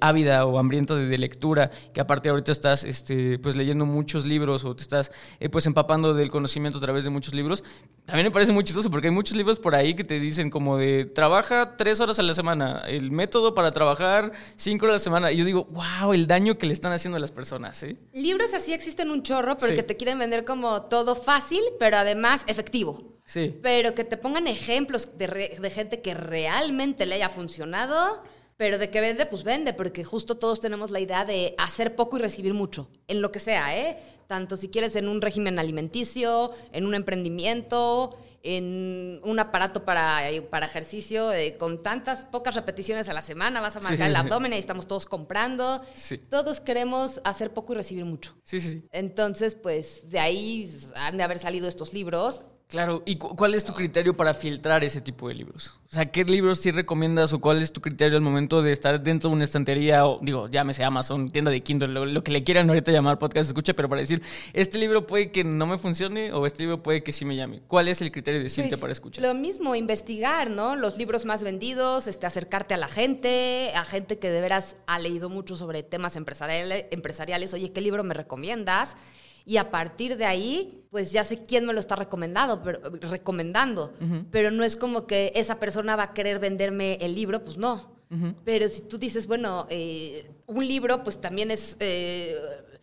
ávida o hambrienta de, lectura, que aparte ahorita estás este, pues leyendo muchos libros o te estás pues empapando del conocimiento a través de muchos libros. También me parece muy chistoso porque hay muchos libros por ahí que te dicen como de trabaja tres horas a la semana, el método para trabajar cinco horas a la semana. Y yo digo, wow, el daño que le están haciendo a las personas. ¿eh? Libros así existen un chorro, pero que te quieren vender como todo fácil, pero además efectivo. Sí. Pero que te pongan ejemplos de, de gente que realmente le haya funcionado. Pero de que vende, pues vende, porque justo todos tenemos la idea de hacer poco y recibir mucho, en lo que sea, ¿eh? tanto si quieres en un régimen alimenticio, en un emprendimiento, en un aparato para, para ejercicio, eh, con tantas pocas repeticiones a la semana, vas a marcar el abdomen y estamos todos comprando. Todos queremos hacer poco y recibir mucho. Sí, sí. Entonces, pues de ahí han de haber salido estos libros Claro, ¿y cuál es tu criterio para filtrar ese tipo de libros? O sea, ¿qué libros sí recomiendas o cuál es tu criterio al momento de estar dentro de una estantería o, digo, llámese Amazon, tienda de Kindle, lo, que le quieran ahorita llamar podcast escucha, pero para decir, este libro puede que no me funcione o este libro puede que sí me llame? ¿Cuál es el criterio de decirte pues, para escuchar? Lo mismo, investigar, ¿no? Los libros más vendidos, este, acercarte a la gente, a gente que de veras ha leído mucho sobre temas empresariales, empresariales oye, ¿qué libro me recomiendas? Y a partir de ahí, pues ya sé quién me lo está recomendado, pero, recomendando, pero no es como que esa persona va a querer venderme el libro, pues no. Pero si tú dices, bueno, eh, un libro, pues también es... Eh,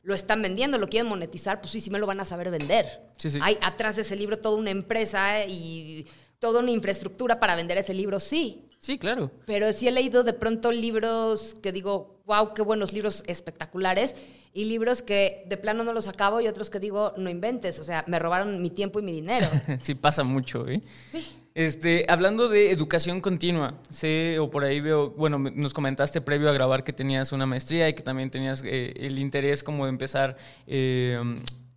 lo están vendiendo, lo quieren monetizar, pues sí, sí me lo van a saber vender. Hay atrás de ese libro toda una empresa y toda una infraestructura para vender ese libro, sí. Sí, claro. Pero sí he leído de pronto libros que digo, wow, qué buenos libros espectaculares, y libros que de plano no los acabo y otros que digo, no inventes, o sea, me robaron mi tiempo y mi dinero. <laughs> sí, pasa mucho, ¿eh? Sí. Este, hablando de educación continua, sé, o por ahí veo, bueno, nos comentaste previo a grabar que tenías una maestría y que también tenías eh, el interés como de empezar eh,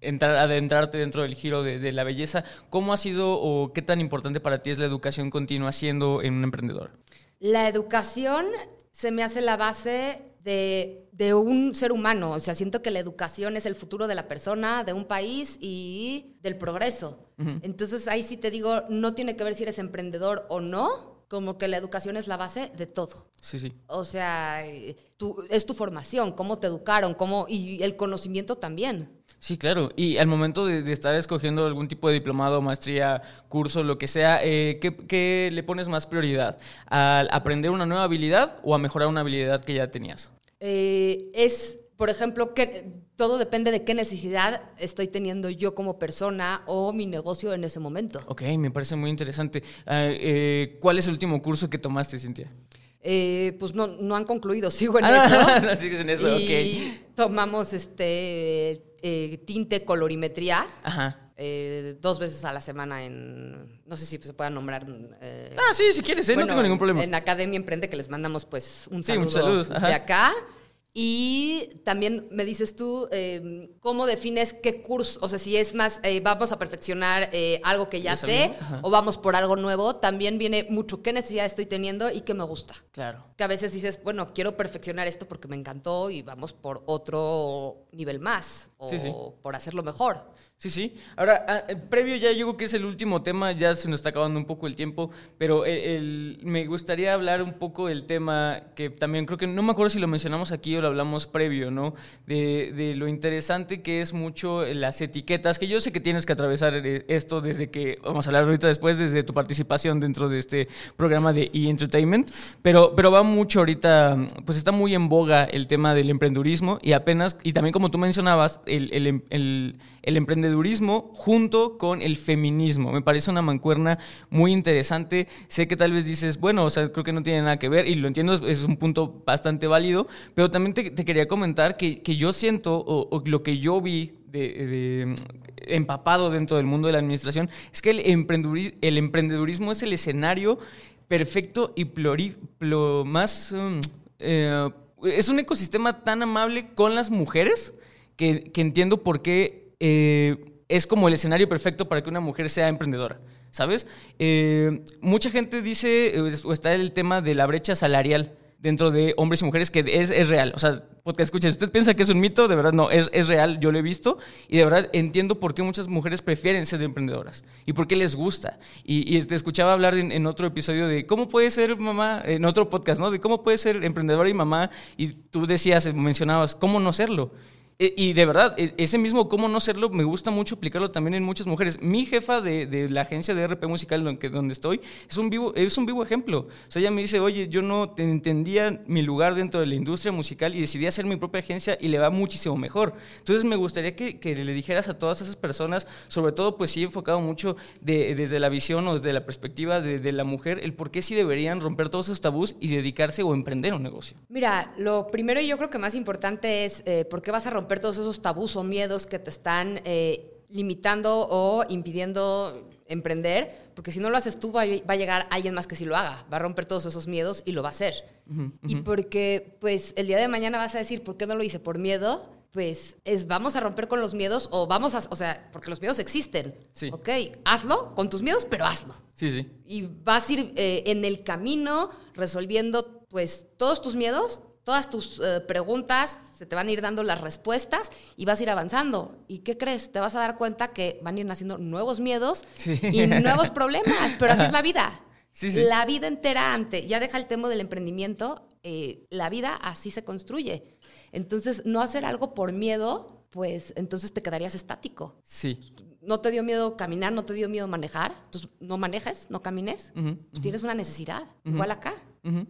entrar, adentrarte dentro del giro de, la belleza. ¿Cómo ha sido o qué tan importante para ti es la educación continua siendo en un emprendedor? La educación se me hace la base de, de un ser humano. O sea, siento que la educación es el futuro de la persona, de un país y del progreso. Entonces ahí sí te digo, no tiene que ver si eres emprendedor o no, como que la educación es la base de todo. Sí, sí. O sea, tú- es tu formación, cómo te educaron, cómo, y el conocimiento también. Sí, claro. Y al momento de, de estar escogiendo algún tipo de diplomado, maestría, curso, lo que sea, eh, ¿qué, qué le pones más prioridad? ¿Al aprender una nueva habilidad o a mejorar una habilidad que ya tenías? Eh, es, por ejemplo, que todo depende de qué necesidad estoy teniendo yo como persona o mi negocio en ese momento. Ok, me parece muy interesante. Ah, eh, ¿Cuál es el último curso que tomaste, Cintia? Eh, pues no, no han concluido, <laughs> sigo en Ah, eso. <laughs> sigues en eso, y tomamos este eh, tinte colorimetría Ajá. eh, dos veces a la semana en, no sé si se puedan nombrar. eh, Ah, sí, si quieres, ¿eh? bueno, no tengo ningún problema. En Academia Emprende que les mandamos pues un Sí, saludo saludos, ajá. de acá. Y también me dices tú, eh, ¿cómo defines qué curso? O sea, si es más, eh, vamos a perfeccionar eh, algo que ya ¿Ya sé o vamos por algo nuevo. También viene mucho qué necesidad estoy teniendo y qué me gusta. Claro. Que a veces dices, bueno, quiero perfeccionar esto porque me encantó y vamos por otro nivel más o Sí, sí. por hacerlo mejor. Sí, sí. Ahora, ah, eh, previo ya yo creo que es el último tema, ya se nos está acabando un poco el tiempo, pero el- el- me gustaría hablar un poco del tema que también creo que, no me acuerdo si lo mencionamos aquí o lo hablamos previo, ¿no? De, lo interesante que es mucho las etiquetas, que yo sé que tienes que atravesar eh, esto desde que, vamos a hablar ahorita después, desde tu participación dentro de este programa de E-Entertainment, pero, pero va mucho ahorita, pues está muy en boga el tema del emprendurismo y apenas, y también como tú mencionabas, el, em- el- el emprendedurismo junto con el feminismo. Me parece una mancuerna muy interesante. Sé que tal vez dices, bueno, o sea, creo que no tiene nada que ver y lo entiendo, es, un punto bastante válido, pero también te, quería comentar que, que yo siento, o, lo que yo vi de, empapado dentro del mundo de la administración, es que el, emprenduri- el emprendedurismo es el escenario perfecto y pluri- plo- más... um, eh, es un ecosistema tan amable con las mujeres que, que entiendo por qué eh, es como el escenario perfecto para que una mujer sea emprendedora, ¿sabes? Eh, mucha gente dice, eh, o está el tema de la brecha salarial dentro de hombres y mujeres que es, es real. O sea, porque escuchen, usted piensa que es un mito, de verdad no, es, es real, yo lo he visto y de verdad entiendo por qué muchas mujeres prefieren ser emprendedoras y por qué les gusta. Y, y te escuchaba hablar en, en otro episodio de cómo puede ser mamá, en otro podcast, ¿no? De cómo puede ser emprendedora y mamá y tú decías, mencionabas, ¿cómo no serlo? E- Y de verdad, e- ese mismo cómo no serlo, me gusta mucho aplicarlo también en muchas mujeres. Mi jefa de, de la agencia de RP musical donde, donde estoy es un, vivo, es un vivo ejemplo. O sea, ella me dice, oye, yo no te entendía mi lugar dentro de la industria musical y decidí hacer mi propia agencia y le va muchísimo mejor. Entonces me gustaría que, que le dijeras a todas esas personas, sobre todo pues sí enfocado mucho de- desde la visión o desde la perspectiva de, de la mujer, el por qué sí deberían romper todos esos tabús y dedicarse o emprender un negocio. Mira, lo primero y yo creo que más importante es eh, por qué vas a romper todos esos tabús o miedos que te están eh, limitando o impidiendo emprender, porque si no lo haces tú va, a- va a llegar alguien más que sí lo haga, va a romper todos esos miedos y lo va a hacer. Y porque pues el día de mañana vas a decir, ¿por qué no lo hice? ¿Por miedo? Pues es vamos a romper con los miedos o vamos a, o sea, porque los miedos existen. Sí. Ok, hazlo con tus miedos, pero hazlo Sí, sí. y vas a ir eh, en el camino resolviendo pues todos tus miedos, todas tus eh, preguntas, se te van a ir dando las respuestas y vas a ir avanzando. ¿Y qué crees? Te vas a dar cuenta que van a ir naciendo nuevos miedos Sí. y nuevos problemas, pero así es la vida. Sí, sí. La vida entera antes, ya deja el tema del emprendimiento, eh, la vida así se construye. Entonces, no hacer algo por miedo, pues entonces te quedarías estático Sí. no te dio miedo caminar, no te dio miedo manejar, entonces no manejes, no camines. Tú tienes una necesidad, igual acá.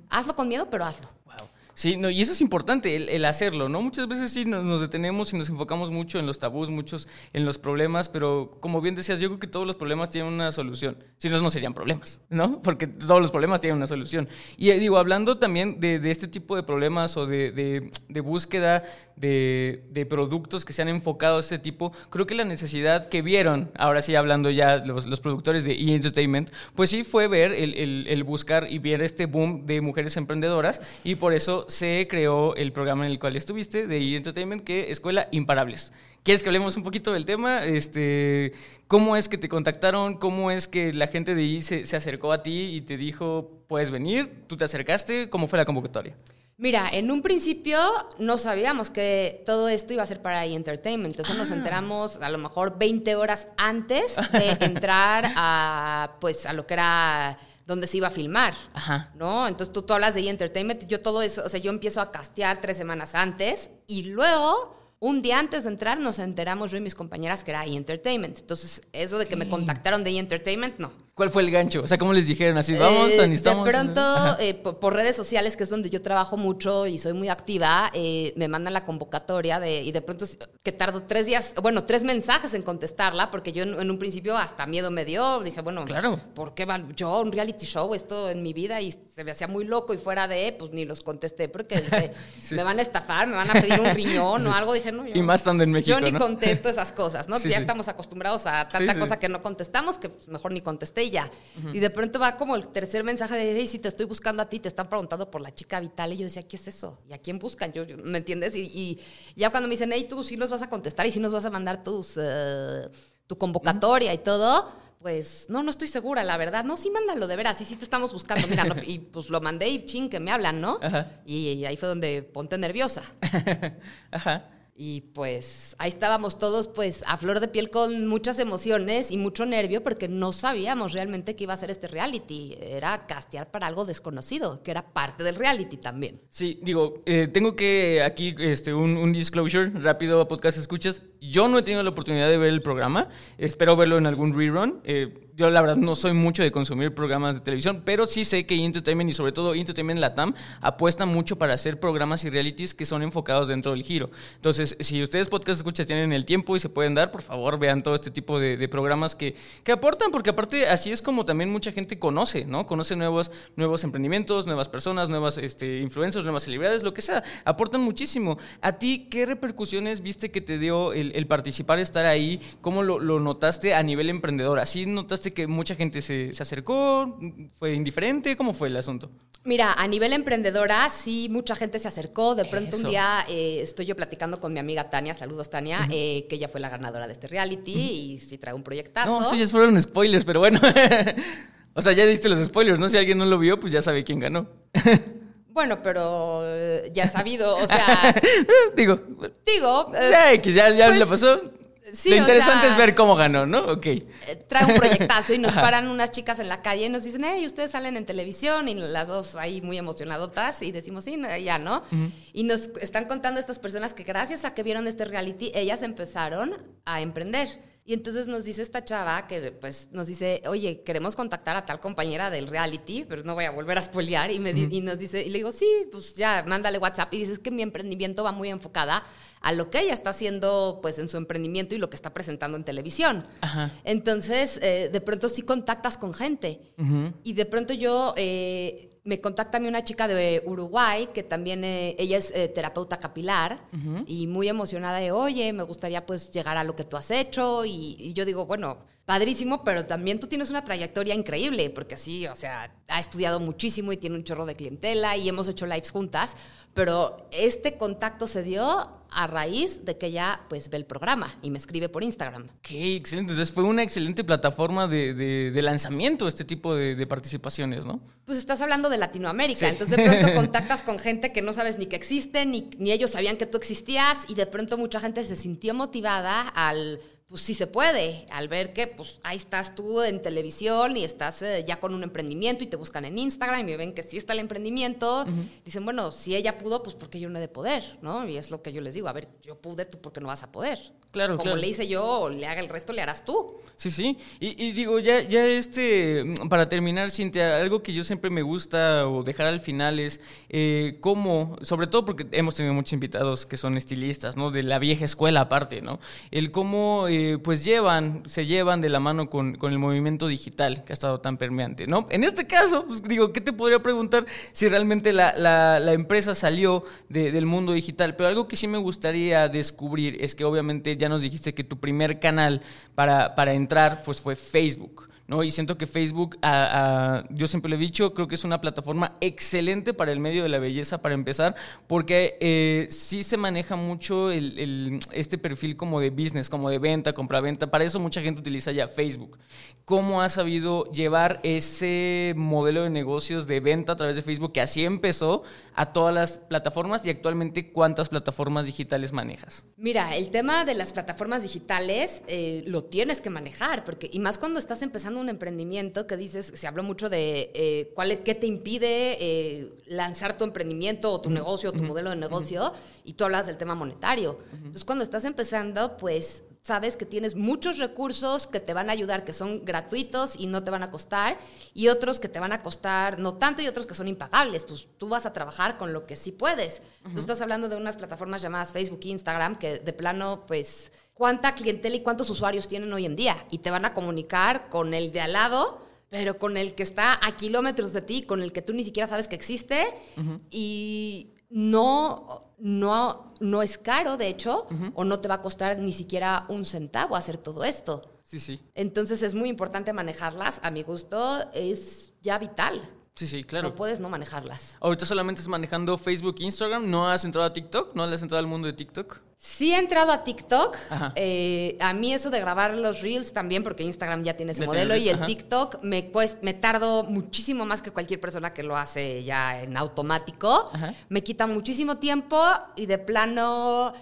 Hazlo con miedo, pero hazlo. Wow. Sí, no, y eso es importante, el, hacerlo, ¿no? Muchas veces sí nos, detenemos y nos enfocamos mucho en los tabús, muchos en los problemas, pero como bien decías, yo creo que todos los problemas tienen una solución. Si no, no serían problemas, ¿no? Porque todos los problemas tienen una solución. Y eh, digo, hablando también de, de este tipo de problemas o de, de- de búsqueda de, de productos que se han enfocado a este tipo, creo que la necesidad que vieron, ahora sí hablando ya los, los productores de E! Entertainment, pues sí fue ver el, el- el buscar y ver este boom de mujeres emprendedoras y por eso se creó el programa en el cual estuviste de E! Entertainment, que Escuela Imparables. ¿Quieres que hablemos un poquito del tema? Este, ¿Cómo es que te contactaron? ¿Cómo es que la gente de ahí se, se acercó a ti y te dijo, puedes venir? ¿Tú te acercaste? ¿Cómo fue la convocatoria? Mira, en un principio no sabíamos que todo esto iba a ser para E! Entertainment. Eso nos Ah. enteramos a lo mejor 20 horas antes de <laughs> entrar a, pues, a lo que era donde se iba a filmar. Ajá. ¿No? Entonces tú, tú hablas de E! Entertainment, yo todo eso, o sea, yo empiezo a castear tres semanas antes y luego, un día antes de entrar, nos enteramos yo y mis compañeras que era E! Entertainment. Entonces, eso de que me contactaron de E! Entertainment, no. ¿Cuál fue el gancho? O sea, ¿cómo les dijeron? Así, vamos, Eh, necesitamos... De pronto, <laughs> eh, por, por redes sociales, que es donde yo trabajo mucho y soy muy activa, eh, me mandan la convocatoria de, y de pronto que tardo tres días, bueno, tres mensajes en contestarla, porque yo en, en un principio hasta miedo me dio. Dije, bueno, Claro. ¿por qué va yo un reality show esto en mi vida? Y se me hacía muy loco y fuera de, pues ni los contesté, porque dije, <laughs> Sí. me van a estafar, me van a pedir un riñón <laughs> o algo. Dije, no, yo Y más estando en México, Yo ni contesto esas cosas, ¿no? Sí, ya estamos acostumbrados a tanta cosa que no contestamos que pues, mejor ni contesté y de pronto va como el tercer mensaje de, hey, si te estoy buscando a ti, te están preguntando por la chica vital. Y yo decía, ¿qué es eso? ¿Y a quién buscan? Yo, yo- ¿Me entiendes? Y, y ya cuando me dicen, hey, tú sí nos vas a contestar y sí nos vas a mandar tus, eh, tu convocatoria y todo. Pues no, no estoy segura, la verdad. No, sí, mándalo, de veras. Sí, sí te estamos buscando. Mira, no, <laughs> y pues lo mandé y ching, que me hablan, ¿no? Ajá. Y, y ahí fue donde ponte nerviosa. <laughs> Ajá. Y pues ahí estábamos todos pues a flor de piel con muchas emociones y mucho nervio porque no sabíamos realmente qué iba a ser este reality. Era castear para algo desconocido, que era parte del reality también. Sí, digo, eh, tengo que aquí este, un, disclosure rápido a podcast escuchas. Yo no he tenido la oportunidad de ver el programa. Espero verlo en algún rerun. Eh, yo la verdad no soy mucho de consumir programas de televisión, pero sí sé que Entertainment y sobre todo Entertainment Latam apuesta mucho para hacer programas y realities que son enfocados dentro del giro. Entonces, si ustedes podcast escuchas tienen el tiempo y se pueden dar, por favor vean todo este tipo de, de programas que, que aportan, porque aparte así es como también mucha gente conoce, ¿no? Conoce nuevos, nuevos emprendimientos, nuevas personas, nuevas este, influencers, nuevas celebridades, lo que sea. Aportan muchísimo. ¿A ti qué repercusiones viste que te dio el, el participar, estar ahí? ¿Cómo lo, lo notaste a nivel emprendedor? ¿Así notaste que mucha gente se, se acercó? ¿Fue indiferente? ¿Cómo fue el asunto? Mira, a nivel emprendedora, sí, mucha gente se acercó. De pronto Eso. un día eh, estoy yo platicando con mi amiga Tania, saludos Tania, eh, que ella fue la ganadora de este reality y sí trae un proyectazo. No, eso ya fueron spoilers, pero bueno. <laughs> o sea, ya diste los spoilers, ¿no? Si alguien no lo vio, pues ya sabe quién ganó. <laughs> Bueno, pero eh, ya sabido, o sea, <laughs> Digo, digo... eh, ya, X, ya, ya pues, le pasó. Sí, Lo o interesante sea- es ver cómo ganó, ¿no? Ok. eh, trae un proyectazo y nos paran unas chicas en la calle y nos dicen, hey, ustedes salen en televisión y las dos ahí muy emocionadotas y decimos, sí, no, ya, ¿no? Y nos están contando estas personas que gracias a que vieron este reality, ellas empezaron a emprender. Y entonces nos dice esta chava que pues nos dice, oye, queremos contactar a tal compañera del reality, pero no voy a volver a spoilear. Y, me di- y nos dice, y le digo, sí, pues ya, mándale WhatsApp. Y dices que mi emprendimiento va muy enfocada a lo que ella está haciendo pues en su emprendimiento y lo que está presentando en televisión. Ajá. Entonces, eh, de pronto sí contactas con gente. Y de pronto yo, eh, me contacta a mí una chica de Uruguay, que también, eh, ella es eh, terapeuta capilar, y muy emocionada de, oye, me gustaría pues llegar a lo que tú has hecho. Y, y yo digo, bueno, padrísimo, pero también tú tienes una trayectoria increíble, porque sí, o sea, ha estudiado muchísimo y tiene un chorro de clientela y hemos hecho lives juntas, pero este contacto se dio a raíz de que ella pues ve el programa y me escribe por Instagram. Ok, excelente. Entonces fue una excelente plataforma de, de- de lanzamiento este tipo de, de participaciones, ¿no? Pues estás hablando de Latinoamérica, Sí. entonces de pronto <laughs> contactas con gente que no sabes ni que existen, ni, ni ellos sabían que tú existías, y de pronto mucha gente se sintió motivada al, pues sí se puede, al ver que pues ahí estás tú en televisión y estás eh, ya con un emprendimiento y te buscan en Instagram y me ven que sí está el emprendimiento, dicen, bueno, si ella pudo, pues porque yo no he de poder, ¿no? Y es lo que yo les digo, a ver, yo pude, tú porque no vas a poder. Claro, Como claro. le hice yo, le haga el resto, le harás tú. Sí, sí. Y, y digo, ya, ya este, mm, para terminar, Cintia, algo que yo siempre me gusta o dejar al final es eh, cómo, sobre todo porque hemos tenido muchos invitados que son estilistas, ¿no? De la vieja escuela aparte, ¿no? El cómo, eh, pues llevan, se llevan de la mano con, con el movimiento digital que ha estado tan permeante, ¿no? En este caso, pues digo, ¿qué te podría preguntar si realmente la, la- empresa salió de- del mundo digital? Pero algo que sí me gustaría descubrir es que obviamente ya nos dijiste que tu primer canal para, para entrar pues fue Facebook. ¿No? Y siento que Facebook, a- a- yo siempre lo he dicho, creo que es una plataforma excelente para el medio de la belleza, para empezar, porque eh, sí se maneja mucho el- el- este perfil como de business, como de venta, compra-venta. Para eso mucha gente utiliza ya Facebook. ¿Cómo has sabido llevar ese modelo de negocios de venta a través de Facebook, que así empezó, a todas las plataformas y actualmente cuántas plataformas digitales manejas? Mira, el tema de las plataformas digitales eh, lo tienes que manejar, porque y más cuando estás empezando un emprendimiento que dices, se habló mucho de eh, cuál es- qué te impide eh, lanzar tu emprendimiento o tu negocio o tu modelo de negocio, y tú hablas del tema monetario. Entonces, cuando estás empezando, pues sabes que tienes muchos recursos que te van a ayudar, que son gratuitos y no te van a costar, y otros que te van a costar no tanto y otros que son impagables. Pues tú vas a trabajar con lo que sí puedes. Tú estás hablando de unas plataformas llamadas Facebook e Instagram que de plano, pues, cuánta clientela y cuántos usuarios tienen hoy en día y te van a comunicar con el de al lado. Pero con el que está a kilómetros de ti, con el que tú ni siquiera sabes que existe, y no, no, no es caro, de hecho, o no te va a costar ni siquiera un centavo hacer todo esto. Sí, sí. Entonces es muy importante manejarlas. A mi gusto es ya vital. Sí, sí, claro. No puedes no manejarlas. Ahorita solamente estás manejando Facebook e Instagram, ¿no has entrado a TikTok? ¿No le has entrado al mundo de TikTok? Sí he entrado a TikTok. Eh, a mí eso de grabar los reels también, porque Instagram ya tiene ese modelo, y el ajá. TikTok me, pues, me tardo muchísimo más que cualquier persona que lo hace ya en automático. Ajá. Me quita muchísimo tiempo y de plano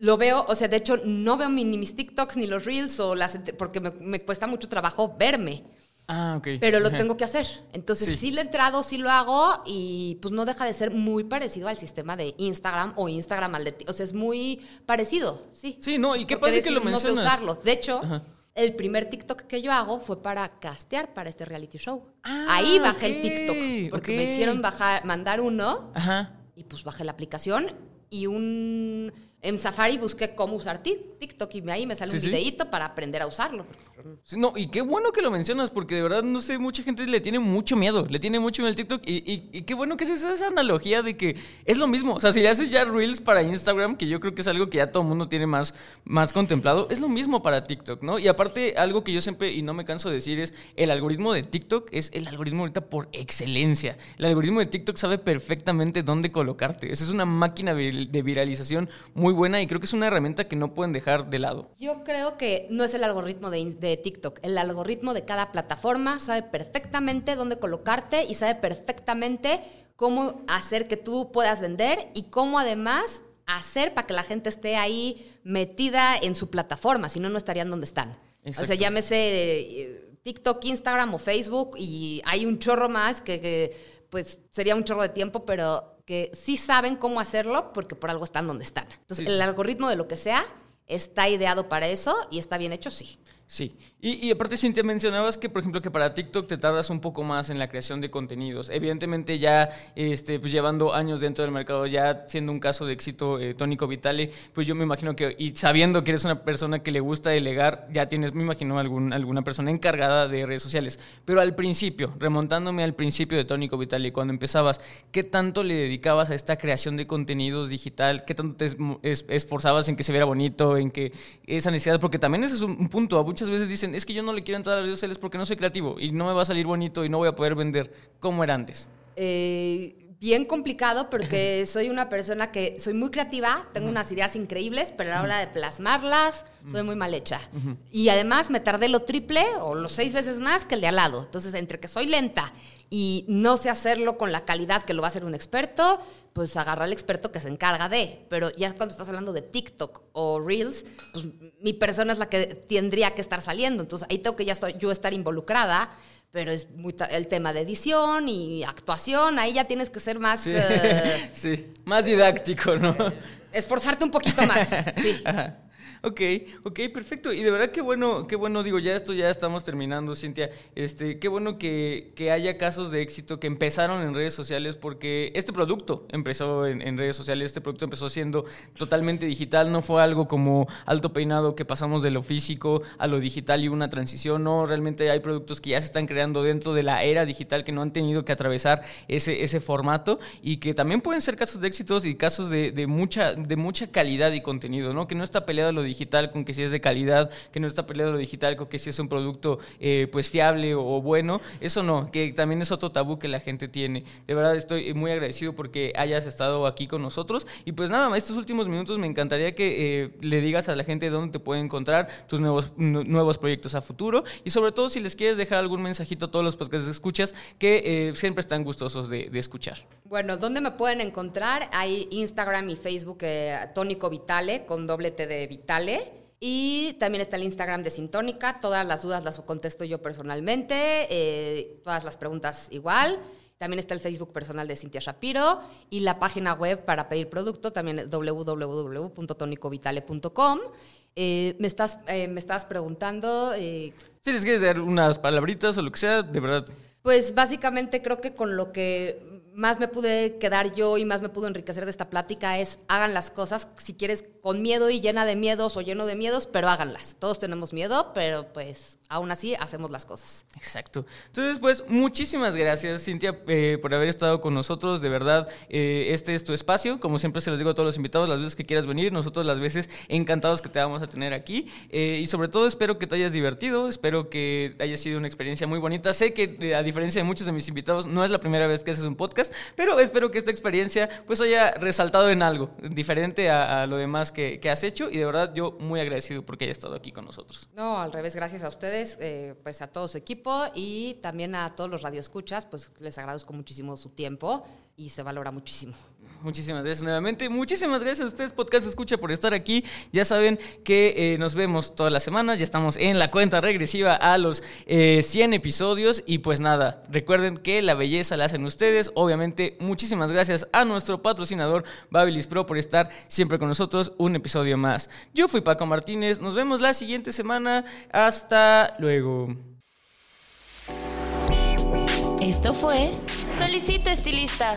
lo veo, o sea, de hecho no veo ni mis TikToks ni los reels o las, porque me, me cuesta mucho trabajo verme. Ah, ok. pero lo tengo que hacer. Entonces Sí. sí. le he entrado, sí lo hago y pues no deja de ser muy parecido al sistema de Instagram o Instagram al de ti. O sea, es muy parecido, sí. Sí, no, y qué ¿Por padre que lo decir No sé mencionas. usarlo. De hecho, Ajá. el primer TikTok que yo hago fue para castear para este reality show. Ah, Ahí bajé el TikTok porque me hicieron bajar, mandar uno Ajá. y pues bajé la aplicación y un en Safari busqué cómo usar Tik- TikTok y ahí me sale Sí, un sí. videíto para aprender a usarlo. Sí, no, y qué bueno que lo mencionas, porque de verdad, no sé, mucha gente le tiene mucho miedo, le tiene mucho miedo al TikTok, y, y- y qué bueno que es esa, esa analogía de que es lo mismo, o sea, si haces ya Reels para Instagram, que yo creo que es algo que ya todo el mundo tiene más, más contemplado, es lo mismo para TikTok, ¿no? Y aparte, algo que yo siempre, y no me canso de decir, es el algoritmo de TikTok es el algoritmo ahorita por excelencia. El algoritmo de TikTok sabe perfectamente dónde colocarte. Esa es una máquina de viralización muy buena y creo que es una herramienta que no pueden dejar de lado. Yo creo que no es el algoritmo de, TikTok. El algoritmo de cada plataforma sabe perfectamente dónde colocarte y sabe perfectamente cómo hacer que tú puedas vender y cómo además hacer para que la gente esté ahí metida en su plataforma, si no, no estarían donde están. O sea, llámese eh, TikTok, Instagram o Facebook y hay un chorro más que, que, pues sería un chorro de tiempo, pero que sí saben cómo hacerlo porque por algo están donde están. Entonces, Sí. el algoritmo de lo que sea está ideado para eso y está bien hecho, sí. Sí, y, y aparte Cintia mencionabas que por ejemplo que para TikTok te tardas un poco más en la creación de contenidos. Evidentemente ya este, pues llevando años dentro del mercado, ya siendo un caso de éxito eh, tónico Vitale, pues yo me imagino que, y sabiendo que eres una persona que le gusta delegar, ya tienes, me imagino, algún, alguna persona encargada de redes sociales. Pero al principio, remontándome al principio de tónico Vitale, cuando empezabas, ¿qué tanto le dedicabas a esta creación de contenidos digital? ¿Qué tanto te es- es- esforzabas en que se viera bonito, en que esa necesidad? Porque también ese es un punto. Muchas veces dicen, es que yo no le quiero entrar a las redes sociales porque no soy creativo y no me va a salir bonito y no voy a poder vender como era antes. Eh, bien complicado porque <laughs> soy una persona que soy muy creativa, tengo unas ideas increíbles, pero a la hora de plasmarlas soy muy mal hecha. Y además me tardé lo triple o los seis veces más que el de al lado. Entonces, entre que soy lenta y no sé hacerlo con la calidad que lo va a hacer un experto, pues agarra al experto que se encarga de. Pero ya cuando estás hablando de TikTok o Reels, pues mi persona es la que tendría que estar saliendo. Entonces ahí tengo que ya estoy, yo estar involucrada. Pero es muy el tema de edición y actuación, ahí ya tienes que ser más... Sí, eh, <laughs> sí. más didáctico, ¿no? esforzarte un poquito más, sí. Ajá. Ok, ok, perfecto. Y de verdad qué bueno, qué bueno, digo, ya esto ya estamos terminando, Cintia. Este, qué bueno que, que haya casos de éxito que empezaron en redes sociales, porque este producto empezó en, en redes sociales, este producto empezó siendo totalmente digital, no fue algo como alto peinado que pasamos de lo físico a lo digital y una transición. No, realmente hay productos que ya se están creando dentro de la era digital que no han tenido que atravesar ese, ese formato y que también pueden ser casos de éxitos y casos de, de mucha, de mucha calidad y contenido, ¿no? Que no está peleado lo digital con que si es de calidad, que no está peleado lo digital con que si es un producto eh, pues fiable o, bueno. Eso no, que también es otro tabú que la gente tiene. De verdad estoy muy agradecido porque hayas estado aquí con nosotros. Y pues nada, estos últimos minutos me encantaría que eh, le digas a la gente dónde te puede encontrar tus nuevos, nuevos proyectos a futuro y sobre todo si les quieres dejar algún mensajito a todos los podcasts escuchas que eh, siempre están gustosos de, escuchar. Bueno, ¿dónde me pueden encontrar? Hay Instagram y Facebook eh, Tónico Vitale con doble T de Vitale. Y también está el Instagram de Sintónica. Todas las dudas las contesto yo personalmente. todas las preguntas igual. También está el Facebook personal de Cintia Shapiro y la página web para pedir producto, también www.tonicovitale.com. Eh, me, estás, eh, me estás preguntando... Eh, si les quieres dar unas palabritas o lo que sea, de verdad. Pues básicamente creo que con lo que más me pude quedar yo y más me pudo enriquecer de esta plática es hagan las cosas, si quieres, con miedo y llena de miedos o lleno de miedos, pero háganlas. Todos tenemos miedo, pero pues aún así hacemos las cosas. Exacto. Entonces, pues muchísimas gracias, Cintia, eh, por haber estado con nosotros. De verdad, eh, este es tu espacio. Como siempre se los digo a todos los invitados, las veces que quieras venir, nosotros las veces encantados que te vamos a tener aquí. Eh, y sobre todo espero que te hayas divertido, espero que haya sido una experiencia muy bonita. Sé que a diferencia de muchos de mis invitados, no es la primera vez que haces un podcast pero espero que esta experiencia pues haya resaltado en algo diferente a, lo demás que, has hecho y de verdad yo muy agradecido porque haya estado aquí con nosotros. No, al revés, gracias a ustedes, eh, pues a todo su equipo y también a todos los radioescuchas, pues les agradezco muchísimo su tiempo y se valora muchísimo. Muchísimas gracias nuevamente. Muchísimas gracias a ustedes, Podcast Escucha, por estar aquí. Ya saben que eh, nos vemos todas las semanas. Ya estamos en la cuenta regresiva a los 100 eh, episodios. Y pues nada, recuerden que la belleza la hacen ustedes. Obviamente, muchísimas gracias a nuestro patrocinador Babilis Pro por estar siempre con nosotros. Un episodio más. Yo fui Paco Martínez. Nos vemos la siguiente semana. Hasta luego. Esto fue Solicito Estilista